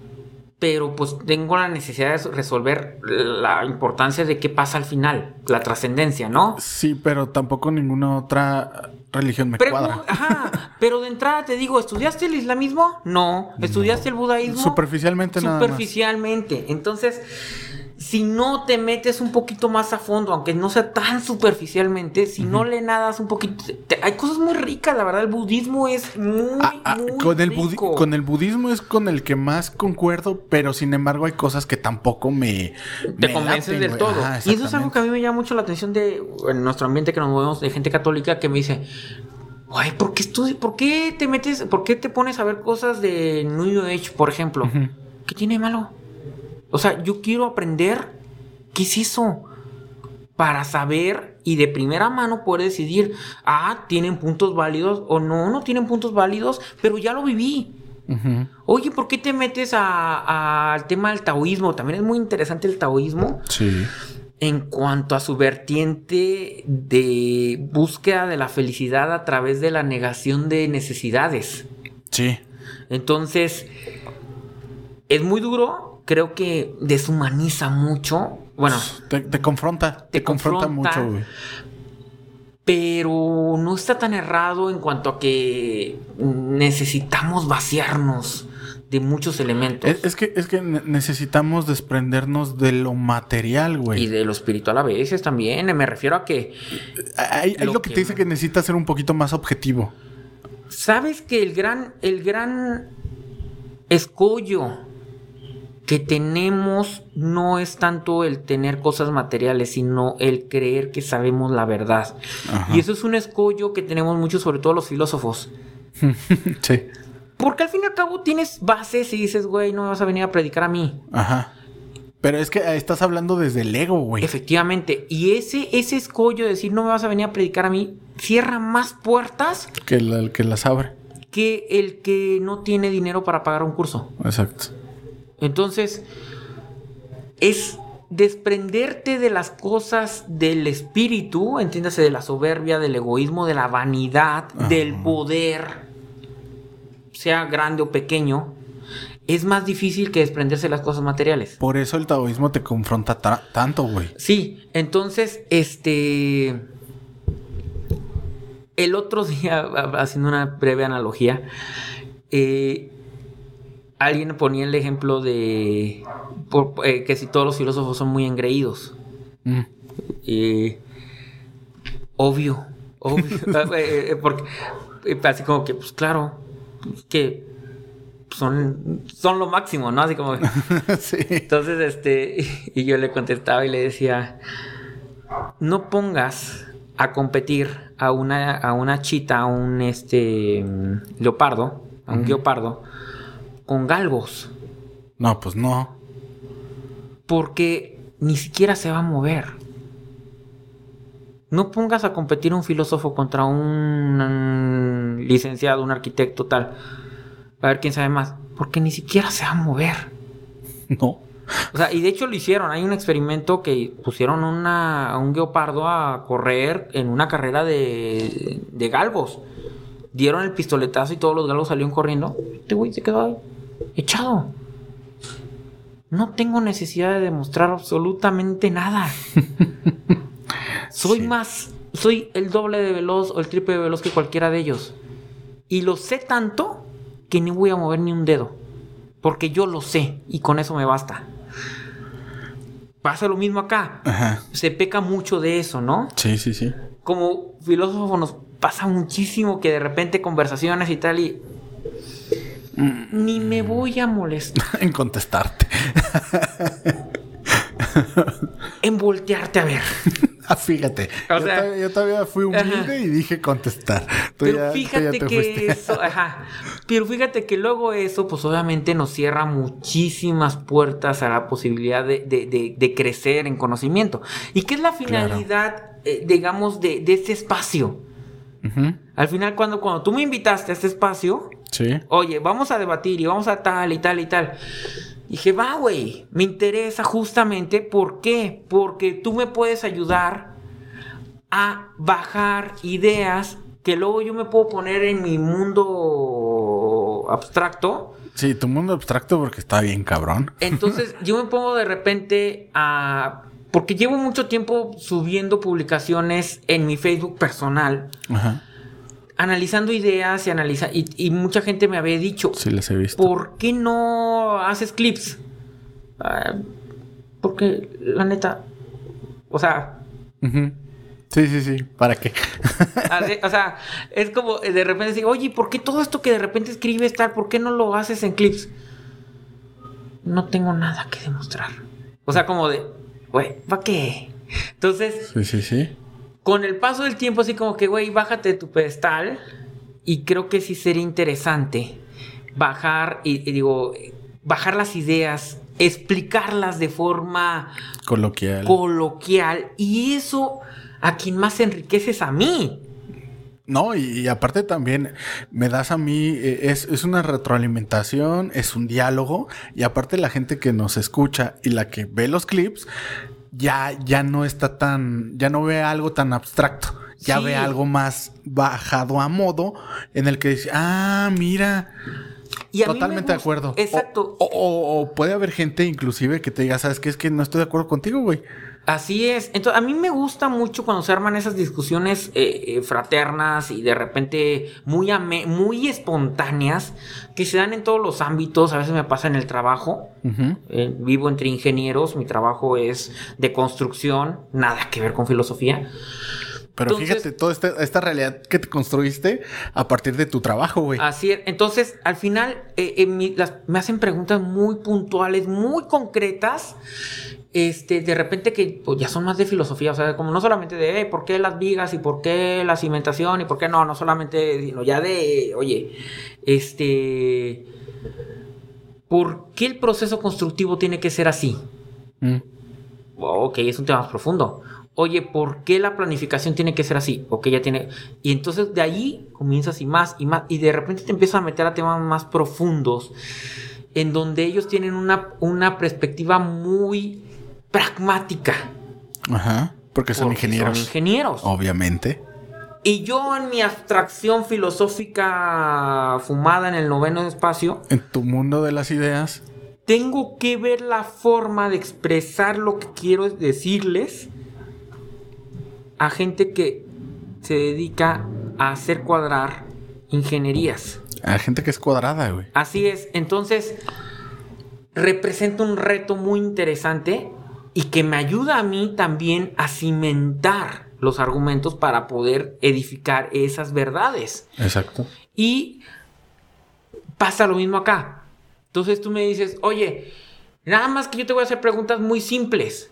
pero pues tengo la necesidad de resolver la importancia de qué pasa al final, la trascendencia, ¿no? Sí, pero tampoco ninguna otra religión me cuadra. Ajá, pero de entrada te digo, ¿estudiaste el islamismo? No. ¿Estudiaste el budaísmo? Superficialmente nada Superficialmente. Entonces, si no te metes un poquito más a fondo, aunque no sea tan superficialmente, si no le nadas un poquito, hay cosas muy ricas, la verdad, el budismo es muy, ah, ah, con el con el budismo es con el que más concuerdo, pero sin embargo hay cosas que tampoco me te convencen del todo. y eso es algo que a mí me llama mucho la atención de en nuestro ambiente que nos movemos de gente católica que me dice, Ay, ¿por qué ¿Por qué te metes? ¿Por qué te pones a ver cosas de New Age, por ejemplo? ¿Qué tiene malo? O sea, yo quiero aprender qué es eso para saber y de primera mano poder decidir, ah, tienen puntos válidos o no, no tienen puntos válidos, pero ya lo viví. Oye, ¿por qué te metes al tema del taoísmo? También es muy interesante el taoísmo. Sí. En cuanto a su vertiente de búsqueda de la felicidad a través de la negación de necesidades. Sí. Entonces, es muy duro, creo que deshumaniza mucho. Bueno, te, confronta, te, confronta, mucho, güey. Pero no está tan errado en cuanto a que necesitamos vaciarnos de muchos elementos. Es, que, es que necesitamos desprendernos de lo material, güey. Y de lo espiritual a veces también. Me refiero a que. Hay, lo, que, te dice que necesitas ser un poquito más objetivo. Sabes que el gran, el gran escollo que tenemos no es tanto el tener cosas materiales, sino el creer que sabemos la verdad. Y eso es un escollo que tenemos mucho, sobre todo los filósofos. sí. Porque al fin y al cabo tienes bases y dices, güey, no me vas a venir a predicar a mí. Ajá. Pero es que estás hablando desde el ego, güey. Efectivamente. Y ese, ese escollo de decir, no me vas a venir a predicar a mí, cierra más puertas. Que el que las abre. Que el que no tiene dinero para pagar un curso. Exacto. Entonces, es desprenderte de las cosas del espíritu, entiéndase de la soberbia, del egoísmo, de la vanidad, del poder, sea grande o pequeño, es más difícil que desprenderse de las cosas materiales. Por eso el taoísmo te confronta tanto, güey. Sí, entonces, este... el otro día, haciendo una breve analogía, eh, alguien ponía el ejemplo de eh, que si todos los filósofos son muy engreídos. Mm. obvio, obvio. porque así como que, pues claro, que son, son lo máximo, ¿no? Así como... sí. Entonces, este, y yo le contestaba y le decía, no pongas a competir a una, a una chita, a un este, leopardo, a un guepardo, con galgos. No, pues no. Porque ni siquiera se va a mover. No pongas a competir un filósofo contra un licenciado, un arquitecto, tal a ver quién sabe más. Porque ni siquiera se va a mover. No. O sea, y de hecho lo hicieron. Hay un experimento que pusieron una, a un guepardo a correr en una carrera de, de galgos. Dieron el pistoletazo y todos los galgos salieron corriendo. Este güey se quedó echado. No tengo necesidad de demostrar absolutamente nada. soy más, soy el doble de veloz o el triple de veloz que cualquiera de ellos. Y lo sé tanto que ni voy a mover ni un dedo. Porque yo lo sé y con eso me basta. Pasa lo mismo acá. Se peca mucho de eso, ¿no? Sí, sí, sí. Como filósofo nos pasa muchísimo que de repente conversaciones y tal y... Ni me voy a molestar. en contestarte. en voltearte a ver. Ah, fíjate. yo, todavía, fui humilde y dije contestar. pero fíjate que eso, ajá. Pero fíjate que luego eso, pues obviamente nos cierra muchísimas puertas a la posibilidad de, crecer en conocimiento. ¿Y qué es la finalidad, eh, digamos, de, este espacio? Al final, cuando, cuando tú me invitaste a este espacio, sí. oye, vamos a debatir y vamos a tal y tal y tal. Dije, va, güey, me interesa justamente. ¿Por qué? Porque tú me puedes ayudar a bajar ideas que luego yo me puedo poner en mi mundo abstracto. Sí, tu mundo abstracto porque está bien cabrón. Entonces yo me pongo de repente a... Porque llevo mucho tiempo subiendo publicaciones en mi Facebook personal. Ajá analizando ideas y analiza y, mucha gente me había dicho, sí, les he visto. ¿por qué no haces clips? Ah, porque la neta, o sea, sí, sí, sí, ¿para qué? o sea, es como de repente decir, oye, ¿por qué todo esto que de repente escribes tal, por qué no lo haces en clips? No tengo nada que demostrar. O sea, como de, güey, ¿para qué? Entonces, sí, sí, sí con el paso del tiempo, así como que, güey, bájate de tu pedestal. Y creo que sí sería interesante bajar, y, digo, bajar las ideas, explicarlas de forma coloquial. Coloquial. Y eso a quien más enriquece es a mí. No, y, aparte también me das a mí, eh, es, es, una retroalimentación, es un diálogo, y aparte la gente que nos escucha y la que ve los clips, ya, ya no está tan, ya no ve algo tan abstracto. Ya ve algo más bajado a modo en el que dice, ah, mira. Totalmente de acuerdo. Exacto. O, puede haber gente inclusive que te diga, ¿sabes qué? Es que no estoy de acuerdo contigo, güey. Así es. Entonces, a mí me gusta mucho cuando se arman esas discusiones eh, eh, fraternas y de repente muy, muy espontáneas que se dan en todos los ámbitos. A veces me pasa en el trabajo. Eh, vivo entre ingenieros. Mi trabajo es de construcción. Nada que ver con filosofía. Pero fíjate, toda esta, realidad que te construiste a partir de tu trabajo, güey. Así es. Entonces, al final, me hacen preguntas muy puntuales, muy concretas este, de repente que pues, ya son más de filosofía, o sea, como no solamente de por qué las vigas y por qué la cimentación y por qué no, no solamente, sino ya de, oye, este, ¿por qué el proceso constructivo tiene que ser así? Mm. Ok, es un tema más profundo. Oye, ¿por qué la planificación tiene que ser así? Ok, ya tiene. Y entonces de ahí comienzas y más y más. Y de repente te empiezas a meter a temas más profundos. En donde ellos tienen una, una perspectiva muy pragmática. Ajá. Porque son ingenieros. Son ingenieros. Obviamente. Y yo en mi abstracción filosófica fumada en el noveno espacio. En tu mundo de las ideas. Tengo que ver la forma de expresar lo que quiero decirles a gente que se dedica a hacer cuadrar ingenierías. A gente que es cuadrada, güey. Así es. Entonces, representa un reto muy interesante y que me ayuda a mí también a cimentar los argumentos para poder edificar esas verdades. Exacto. Y pasa lo mismo acá. Entonces tú me dices, oye, nada más que yo te voy a hacer preguntas muy simples.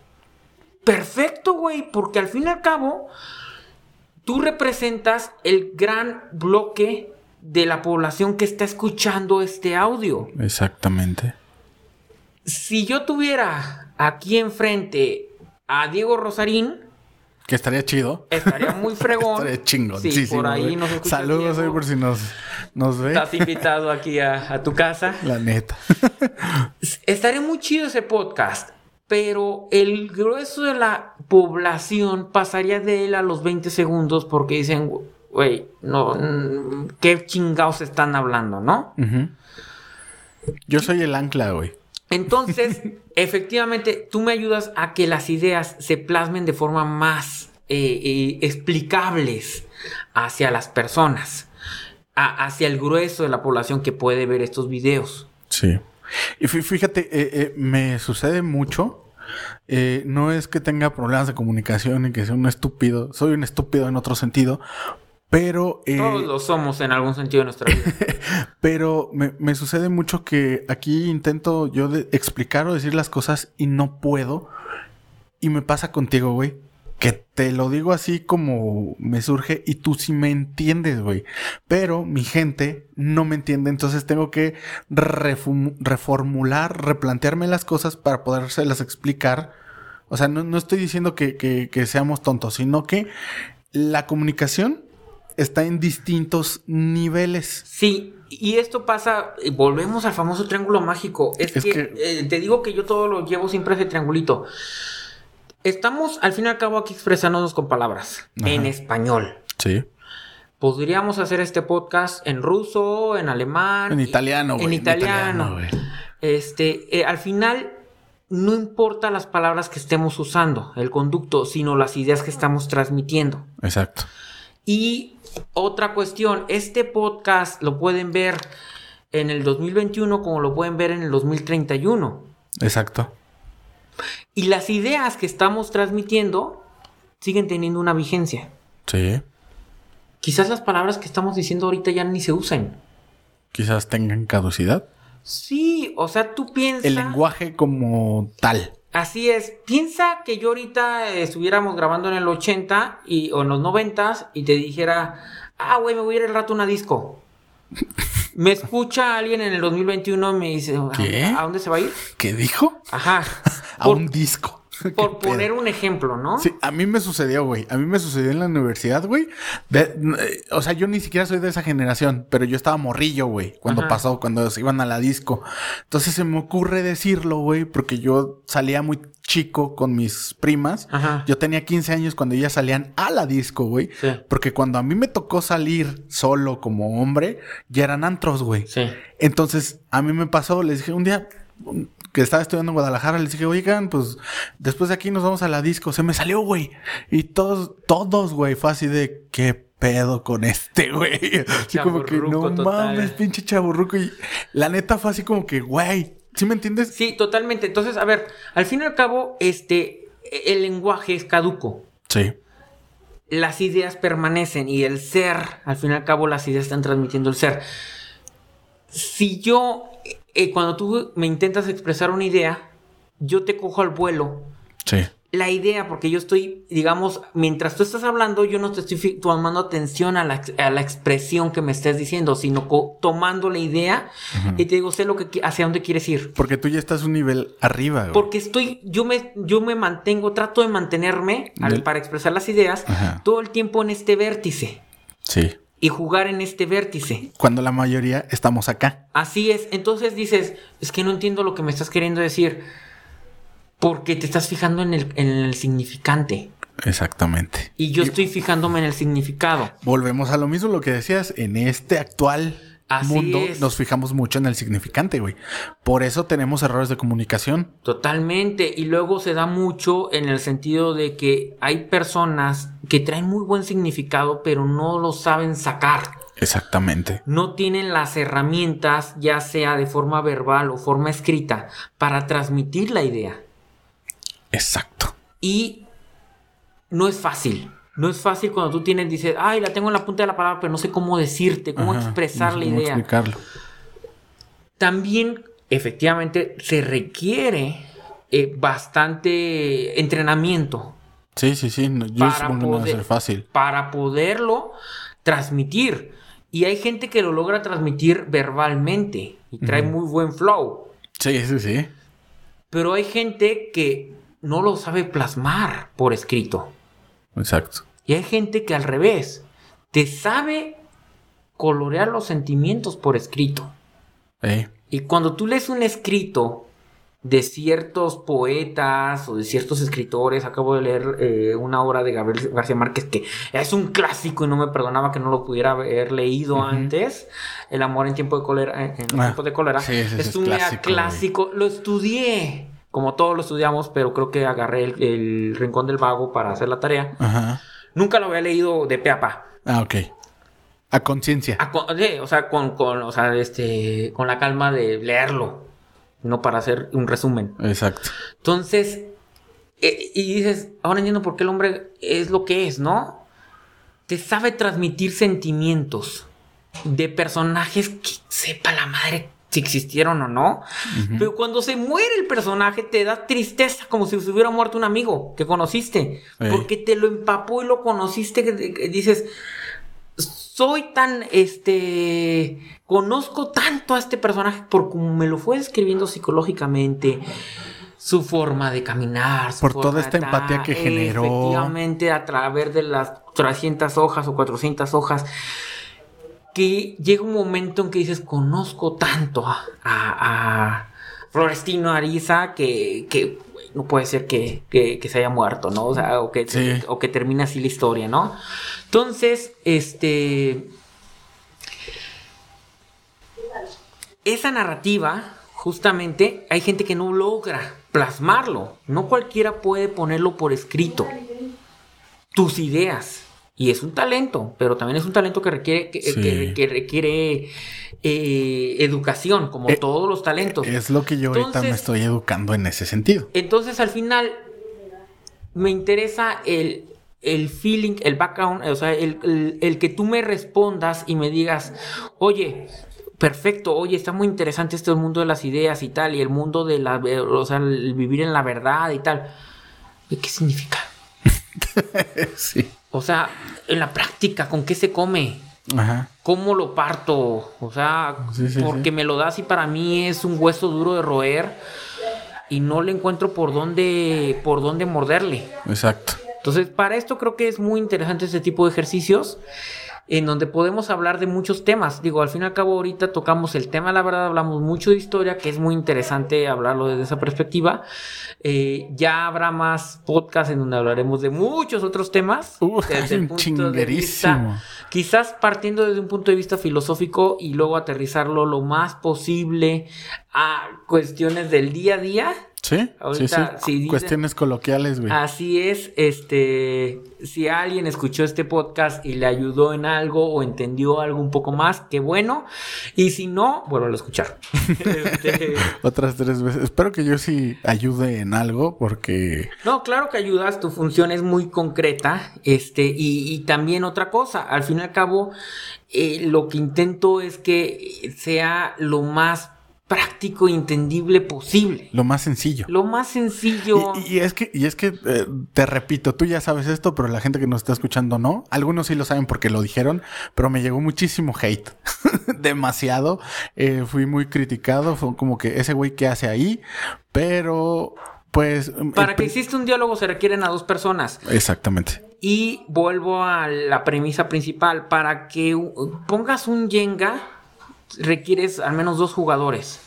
Perfecto, güey, porque al fin y al cabo, tú representas el gran bloque de la población que está escuchando este audio. Exactamente. Si yo tuviera aquí enfrente a Diego Rosarín, que estaría chido. Estaría muy fregón. estaría chingón. Sí, por ahí nos Saludos ahí por si nos, nos ve. Estás invitado aquí a, a tu casa. La neta. estaría muy chido ese podcast. Pero el grueso de la población pasaría de él a los 20 segundos porque dicen, güey, no, qué chingados están hablando, ¿no? Yo soy el ancla, güey. Entonces, efectivamente, tú me ayudas a que las ideas se plasmen de forma más eh, eh, explicables hacia las personas, hacia el grueso de la población que puede ver estos videos. Sí. Y fíjate, eh, me sucede mucho. no es que tenga problemas de comunicación y que sea un estúpido. Soy un estúpido en otro sentido. Pero... Eh, Todos lo somos en algún sentido de nuestra vida. pero me, sucede mucho que aquí intento yo explicar o decir las cosas y no puedo. Y me pasa contigo, güey. Que te lo digo así como me surge y tú sí me entiendes, güey. Pero mi gente no me entiende, entonces tengo que reformular, replantearme las cosas para podérselas explicar. O sea, no, estoy diciendo que, que seamos tontos, sino que la comunicación está en distintos niveles. Sí, y esto pasa, volvemos al famoso triángulo mágico. Es, que, eh, te digo que yo todo lo llevo siempre ese triangulito. Estamos al fin y al cabo aquí expresándonos con palabras en español. Sí. Podríamos hacer este podcast en ruso, en alemán, en italiano, En italiano. este, eh, al final no importa las palabras que estemos usando, el conducto, sino las ideas que estamos transmitiendo. Exacto. Y otra cuestión, este podcast lo pueden ver en el 2021 como lo pueden ver en el 2031. Exacto. Y las ideas que estamos transmitiendo siguen teniendo una vigencia. Sí. Quizás las palabras que estamos diciendo ahorita ya ni se usan. Quizás tengan caducidad. Sí, o sea, tú piensas... El lenguaje como tal. Así es. Piensa que yo ahorita estuviéramos grabando en el 80 y, o en los 90 y te dijera, ah, güey, me voy a ir el rato a una disco. Me escucha alguien en el 2021 y me dice, ¿a dónde se va a ir? ¿Qué dijo? Ajá. a un disco. Por poner un ejemplo, ¿no? Sí, a mí me sucedió, güey. A mí me sucedió en la universidad, güey. o sea, yo ni siquiera soy de esa generación, pero yo estaba morrillo, güey, cuando pasó, cuando se iban a la disco. Entonces se me ocurre decirlo, güey, porque yo salía muy chico con mis primas. Yo tenía 15 años cuando ellas salían a la disco, güey. Porque cuando a mí me tocó salir solo como hombre, ya eran antros, güey. Sí. Entonces, a mí me pasó, les dije un día, que estaba estudiando en Guadalajara, les dije, oigan, pues después de aquí nos vamos a la disco. Se me salió, güey. Y todos, todos, güey, fue así de qué pedo con este, güey. Así como que no mames, pinche chaburruco. Y la neta fue así como que, güey, ¿sí me entiendes? Sí, totalmente. Entonces, a ver, al fin y al cabo, este, el lenguaje es caduco. Sí. Las ideas permanecen y el ser, al fin y al cabo, las ideas están transmitiendo el ser. Si yo eh, cuando tú me intentas expresar una idea, yo te cojo al vuelo. Sí. La idea, porque yo estoy, digamos, mientras tú estás hablando, yo no te estoy tomando atención a la, a la expresión que me estés diciendo, sino tomando la idea y te digo, sé lo que, hacia dónde quieres ir. Porque tú ya estás un nivel arriba. Porque estoy, yo me, yo me mantengo, trato de mantenerme para expresar las ideas todo el tiempo en este vértice. Sí y jugar en este vértice. Cuando la mayoría estamos acá. Así es. Entonces dices, es que no entiendo lo que me estás queriendo decir. Porque te estás fijando en el, en el significante. Exactamente. Y yo estoy fijándome en el significado. Volvemos a lo mismo, lo que decías, en este actual mundo nos fijamos mucho en el significante, güey. Por eso tenemos errores de comunicación. Totalmente. Y luego se da mucho en el sentido de que hay personas que traen muy buen significado, pero no lo saben sacar. Exactamente. No tienen las herramientas, ya sea de forma verbal o forma escrita, para transmitir la idea. Exacto. Y no es fácil. No es fácil cuando tú tienes, dices, ay, la tengo en la punta de la palabra, pero no sé cómo decirte, cómo expresar la idea. Explicarlo. También, efectivamente, se requiere eh, bastante entrenamiento. Sí, sí, sí. Yo supongo que no va a ser fácil. Para poderlo transmitir. Y hay gente que lo logra transmitir verbalmente y trae muy buen flow. Sí, sí, sí. Pero hay gente que no lo sabe plasmar por escrito. Exacto. Y hay gente que al revés, te sabe colorear los sentimientos por escrito. Y cuando tú lees un escrito de ciertos poetas o de ciertos escritores, acabo de leer eh, una obra de Gabriel García Márquez que es un clásico y no me perdonaba que no lo pudiera haber leído antes, El amor en tiempo de cólera, en, ah, tiempo de cólera. es, un clásico, clásico. lo estudié como todos lo estudiamos, pero creo que agarré el, Rincón del Vago para hacer la tarea. Ajá. Nunca lo había leído de pe a pa. Ah, ok. A conciencia. Sí, o sea, con, con, o sea, este, con la calma de leerlo, no para hacer un resumen. Exacto. Entonces, eh, y dices, ahora entiendo por qué el hombre es lo que es, ¿no? Te sabe transmitir sentimientos de personajes que sepa la madre si existieron o no. Pero cuando se muere el personaje te da tristeza como si se hubiera muerto un amigo que conociste. Porque te lo empapó y lo conociste que, dices, soy tan, este, conozco tanto a este personaje por como me lo fue describiendo psicológicamente. Su forma de caminar. por toda esta empatía que generó. Efectivamente, a través de las 300 hojas o 400 hojas que llega un momento en que dices, conozco tanto a, Florestino Ariza que, no puede ser que, se haya muerto, ¿no? O sea, o que, o que termine así la historia, ¿no? Entonces, este... Esa narrativa, justamente, hay gente que no logra plasmarlo. No cualquiera puede ponerlo por escrito. Tus ideas. Y es un talento, pero también es un talento que requiere, que, requiere eh, educación, como eh, todos los talentos. Es lo que yo ahorita me estoy educando en ese sentido. Entonces, al final, me interesa el, el feeling, el background, o sea, el, el, que tú me respondas y me digas, oye, perfecto, oye, está muy interesante este mundo de las ideas y tal, y el mundo de la, o sea, el vivir en la verdad y tal. ¿Qué significa? sí. O sea, en la práctica, ¿con qué se come? Ajá. ¿Cómo lo parto? O sea, porque me lo das y para mí es un hueso duro de roer y no le encuentro por dónde, por dónde morderle. Exacto. Entonces, para esto creo que es muy interesante este tipo de ejercicios en donde podemos hablar de muchos temas. Digo, al fin y al cabo ahorita tocamos el tema, la verdad, hablamos mucho de historia, que es muy interesante hablarlo desde esa perspectiva. Eh, ya habrá más podcasts en donde hablaremos de muchos otros temas. desde el punto de vista, quizás partiendo desde un punto de vista filosófico y luego aterrizarlo lo más posible a cuestiones del día a día Sí, sí, Cuestiones coloquiales, güey. Así es, este, si alguien escuchó este podcast y le ayudó en algo o entendió algo un poco más, qué bueno. Y si no, vuelvo a escuchar. Este, Otras tres veces. Espero que yo sí ayude en algo porque... No, claro que ayudas, tu función es muy concreta. Este, y, también otra cosa, al fin y al cabo, eh, lo que intento es que sea lo más práctico e entendible posible. Lo más sencillo. Lo más sencillo. Y, es que, y es que eh, te repito, tú ya sabes esto, pero la gente que nos está escuchando no. Algunos sí lo saben porque lo dijeron, pero me llegó muchísimo hate. Demasiado. Eh, fui muy criticado. Fue como que ese güey que hace ahí. Pero pues. Para que exista un diálogo se requieren a dos personas. Exactamente. Y vuelvo a la premisa principal. Para que pongas un Jenga requieres al menos dos jugadores.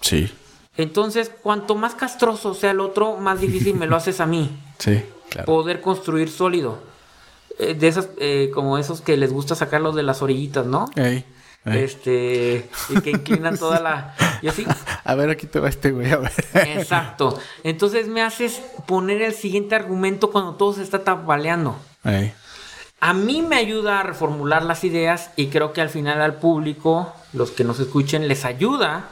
Sí. Entonces, cuanto más castroso sea el otro, más difícil me lo haces a mí. Sí, claro. Poder construir sólido. Eh, de esas, eh, como esos que les gusta sacarlos de las orillitas, ¿no? Este, y que inclinan toda la. Y así. A ver, aquí te va este güey, a ver. Exacto. Entonces me haces poner el siguiente argumento cuando todo se está tambaleando. A mí me ayuda a reformular las ideas y creo que al final al público, los que nos escuchen, les ayuda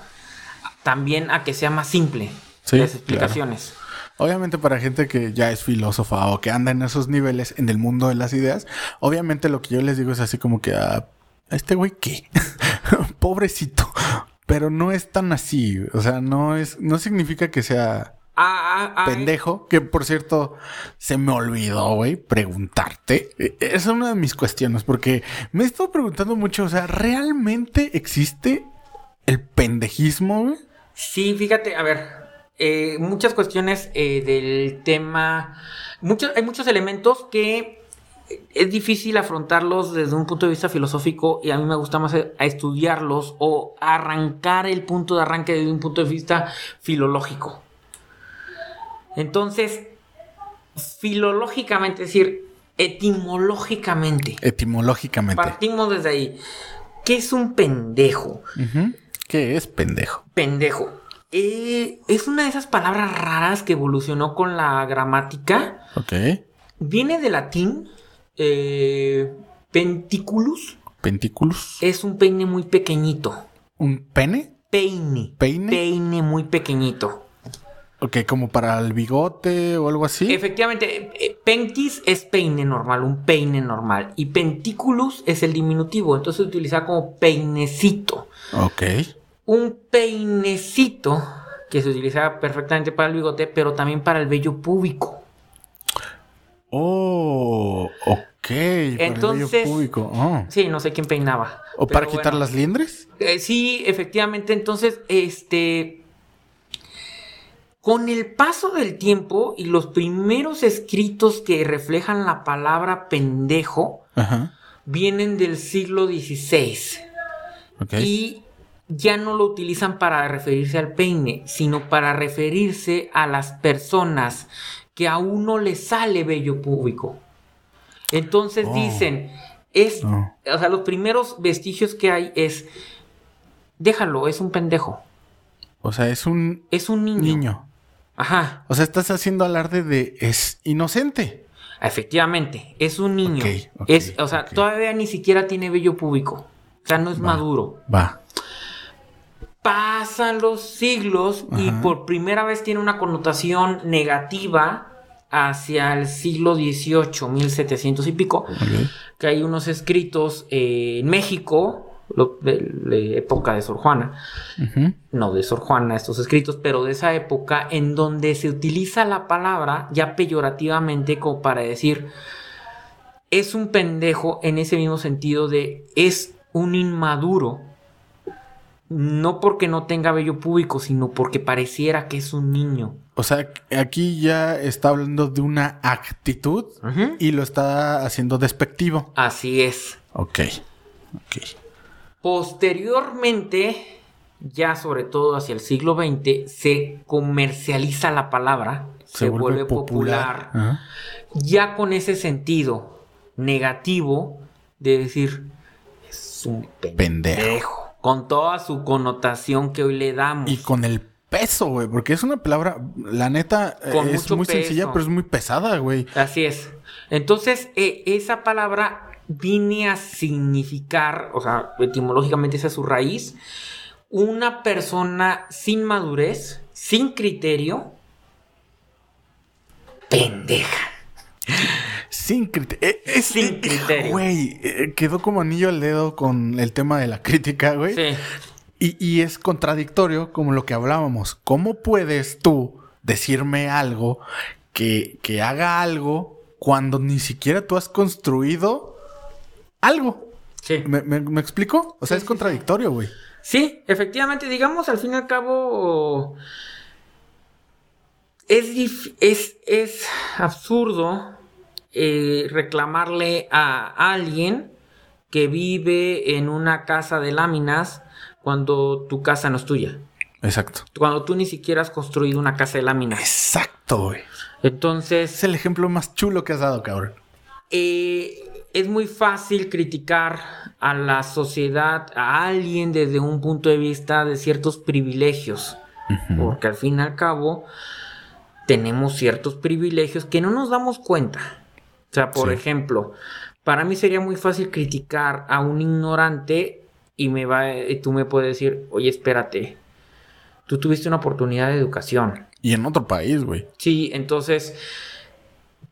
también a que sea más simple las explicaciones. Obviamente para gente que ya es filósofa o que anda en esos niveles en el mundo de las ideas, obviamente lo que yo les digo es así como que a ah, este güey qué, pobrecito, pero no es tan así, o sea, no es, no significa que sea ah, ah, pendejo, que por cierto se me olvidó, güey, preguntarte. E, esa es una de mis cuestiones porque me he estado preguntando mucho, o sea, ¿realmente existe el pendejismo, güey? Sí, fíjate, a ver, eh, muchas cuestiones eh, del tema, muchos, hay muchos elementos que es difícil afrontarlos desde un punto de vista filosófico y a mí me gusta más estudiarlos o arrancar el punto de arranque desde un punto de vista filológico. Entonces, filológicamente, es decir, etimológicamente. Etimológicamente. Partimos desde ahí. ¿Qué es un pendejo? ¿Qué es pendejo? Pendejo. Eh, es una de esas palabras raras que evolucionó con la gramática. Ok. Viene de latín. Eh, penticulus. Penticulus. Es un peine muy pequeñito. ¿Un pene? Peine. Peine. Peine muy pequeñito. Ok, como para el bigote o algo así. Efectivamente, eh, pentis es peine normal, un peine normal. Y penticulus es el diminutivo, entonces se utiliza como peinecito. Ok un peinecito que se utiliza perfectamente para el bigote, pero también para el vello púbico. Oh, ok. Entonces, el vello. Oh. Sí, no sé quién peinaba. ¿O para quitar las liendres? Eh, sí, efectivamente. Entonces, este. Con el paso del tiempo y los primeros escritos que reflejan la palabra pendejo vienen del siglo XVI. Okay. Y ya no lo utilizan para referirse al peine, sino para referirse a las personas que a uno le sale vello público. Entonces oh. dicen, es, o sea, los primeros vestigios que hay es, déjalo, es un pendejo. O sea, es un... Es un niño. Ajá. O sea, estás haciendo alarde de es inocente. Efectivamente, es un niño. es, o sea, todavía ni siquiera tiene vello público. O sea, no es maduro. Va pasan los siglos y por primera vez tiene una connotación negativa hacia el siglo XVIII, 1700 y pico, que hay unos escritos eh, en México, de, la época de Sor Juana, no de Sor Juana estos escritos, pero de esa época en donde se utiliza la palabra ya peyorativamente como para decir, es un pendejo en ese mismo sentido de es un inmaduro no porque no tenga vello público, sino porque pareciera que es un niño. O sea, aquí ya está hablando de una actitud y lo está haciendo despectivo. Así es. Ok. Posteriormente, ya sobre todo hacia el siglo XX, se comercializa la palabra, se, vuelve, popular, ya con ese sentido negativo de decir, es un pendejo con toda su connotación que hoy le damos. Y con el peso, güey, porque es una palabra, la neta, es muy sencilla, pero es muy pesada, güey. Así es. Entonces, eh, esa palabra viene a significar, o sea, etimológicamente esa es su raíz, una persona sin madurez, sin criterio, pendeja. Sin, eh, sin criterio. Güey, eh, quedó como anillo al dedo con el tema de la crítica, güey. Sí. Y, es contradictorio como lo que hablábamos. ¿Cómo puedes tú decirme algo que, haga algo cuando ni siquiera tú has construido algo? Sí. ¿Me, explico? O sea, es contradictorio, güey. Sí, efectivamente, digamos, al fin y al cabo. Es, es, es absurdo eh, reclamarle a alguien que vive en una casa de láminas cuando tu casa no es tuya. Exacto. Cuando tú ni siquiera has construido una casa de láminas. Exacto, güey. Entonces. Es el ejemplo más chulo que has dado, cabrón. Eh, es muy fácil criticar a la sociedad, a alguien desde un punto de vista de ciertos privilegios. Porque al fin y al cabo tenemos ciertos privilegios que no nos damos cuenta. O sea, por ejemplo, para mí sería muy fácil criticar a un ignorante y me va, y tú me puedes decir, oye, espérate, tú tuviste una oportunidad de educación. Y en otro país, güey. Sí, entonces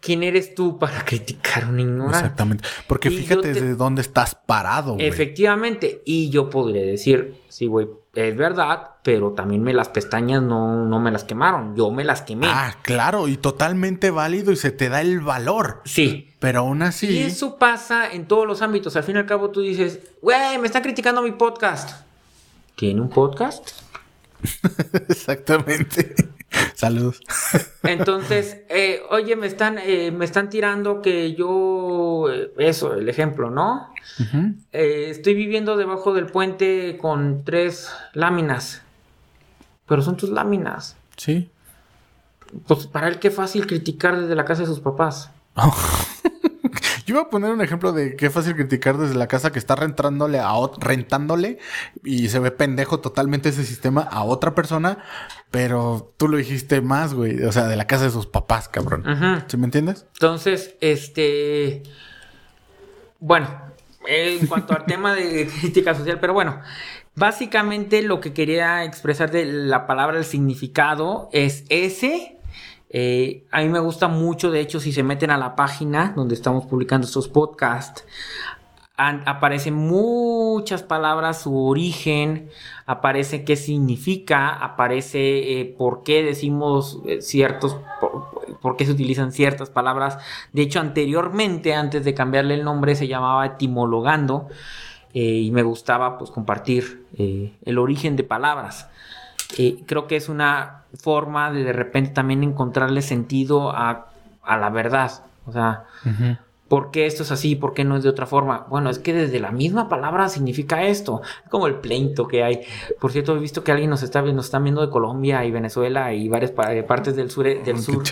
¿quién eres tú para criticar a un ignorante? Exactamente. Porque fíjate de dónde estás parado, güey. Efectivamente. Y yo podría decir, sí, güey, es verdad, pero también me las pestañas no, no me las quemaron. Yo me las quemé. Ah, claro, y totalmente válido y se te da el valor. Sí. Pero aún así. Y eso pasa en todos los ámbitos. Al fin y al cabo tú dices, güey, me está criticando mi podcast. ¿Tiene un podcast? Exactamente. Saludos. Entonces, eh, oye, me están, eh, me están tirando que yo, eh, eso, el ejemplo, ¿no? estoy viviendo debajo del puente con tres láminas, pero son tus láminas. Sí. Pues para él qué fácil criticar desde la casa de sus papás. Yo iba a poner un ejemplo de qué fácil criticar desde la casa que está rentándole a rentándole y se ve pendejo totalmente ese sistema a otra persona, pero tú lo dijiste más, güey, o sea, de la casa de sus papás, cabrón. ¿Sí me entiendes? Entonces, este bueno, en cuanto al tema de crítica social, pero bueno, básicamente lo que quería expresar de la palabra, el significado es ese eh, a mí me gusta mucho, de hecho, si se meten a la página donde estamos publicando estos podcasts, aparecen muchas palabras, su origen, aparece qué significa, aparece eh, por qué decimos eh, ciertos, por, qué se utilizan ciertas palabras. De hecho, anteriormente, antes de cambiarle el nombre, se llamaba etimologando y me gustaba pues compartir el origen de palabras. Creo que es una forma de de repente también encontrarle sentido a, la verdad. O sea, ¿por qué esto es así? ¿Por qué no es de otra forma? Bueno, es que desde la misma palabra significa esto. Como el pleito que hay. Por cierto, he visto que alguien nos está, nos está viendo de Colombia y Venezuela y varias partes del sur. Del sur.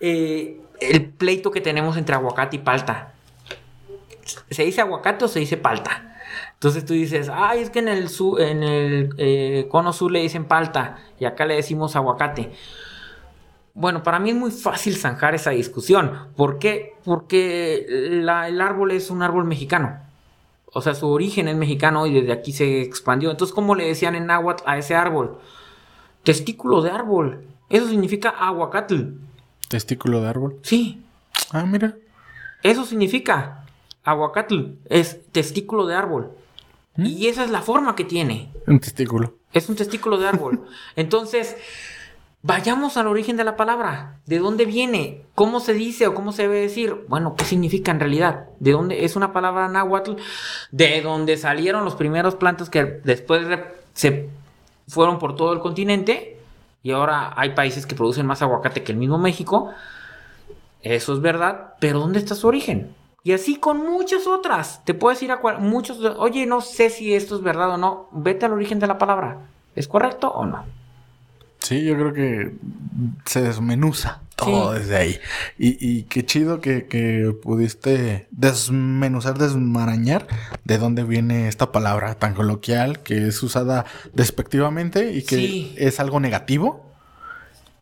Eh, el pleito que tenemos entre aguacate y palta. ¿Se dice aguacate o se dice palta? Entonces tú dices, ay, es que en el, en el eh, cono sur le dicen palta y acá le decimos aguacate. Bueno, para mí es muy fácil zanjar esa discusión. ¿Por qué? Porque el árbol es un árbol mexicano. O sea, su origen es mexicano y desde aquí se expandió. Entonces, ¿cómo le decían en náhuatl a ese árbol? Testículo de árbol. Eso significa aguacatl. ¿Testículo de árbol? Sí. Ah, mira. Eso significa aguacatl. Es testículo de árbol. ¿Mm? Y esa es la forma que tiene. Un testículo. Es un testículo de árbol. Entonces, vayamos al origen de la palabra. ¿De dónde viene? ¿Cómo se dice o cómo se debe decir? Bueno, ¿qué significa en realidad? ¿De dónde es una palabra náhuatl? De dónde salieron los primeros plantas que después se fueron por todo el continente y ahora hay países que producen más aguacate que el mismo México. Eso es verdad, pero ¿dónde está su origen? Y así con muchas otras. Te puedes ir a muchos. Oye, no sé si esto es verdad o no. Vete al origen de la palabra. ¿Es correcto o no? Sí, yo creo que se desmenuza todo desde ahí. Y, qué chido que, pudiste desmenuzar, desmarañar de dónde viene esta palabra tan coloquial que es usada despectivamente y que es algo negativo.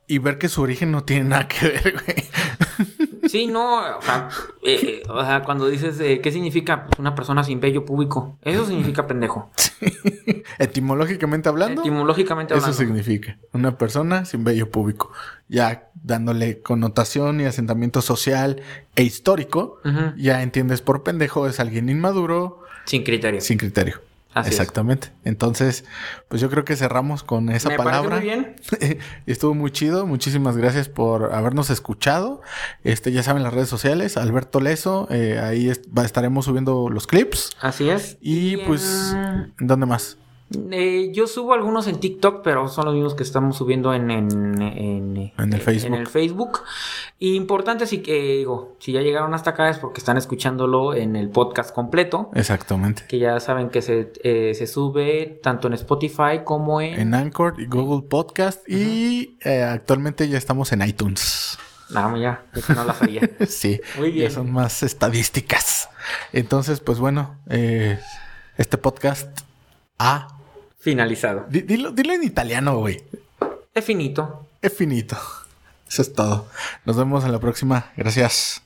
Y ver que su origen no tiene nada que ver, güey. Sí, no, o sea, eh, eh, cuando dices eh, qué significa una persona sin vello público, eso significa pendejo. Etimológicamente hablando. Etimológicamente hablando. Eso significa una persona sin vello público. Ya dándole connotación y asentamiento social e histórico, ya entiendes por pendejo es alguien inmaduro. Sin criterio. Sin criterio. Exactamente. Entonces, pues yo creo que cerramos con esa palabra. Muy bien. Estuvo muy chido. Muchísimas gracias por habernos escuchado. Este, ya saben las redes sociales, Alberto Leso, eh, ahí estaremos subiendo los clips. Así es. Y, pues, ¿dónde más? Eh, yo subo algunos en TikTok, pero son los mismos que estamos subiendo en, en, en, el Facebook. En el Facebook. importante sí que digo, si ya llegaron hasta acá es porque están escuchándolo en el podcast completo. Exactamente. Que ya saben que se, eh, se sube tanto en Spotify como en... En Anchor y Google Podcast. Y eh, actualmente ya estamos en iTunes. No, ya, no la sabía. sí, Muy bien. ya son más estadísticas. Entonces, pues bueno, eh, este podcast ha finalizado. dilo, dilo en italiano, güey. Es finito. Es finito. Eso es todo. Nos vemos en la próxima. Gracias.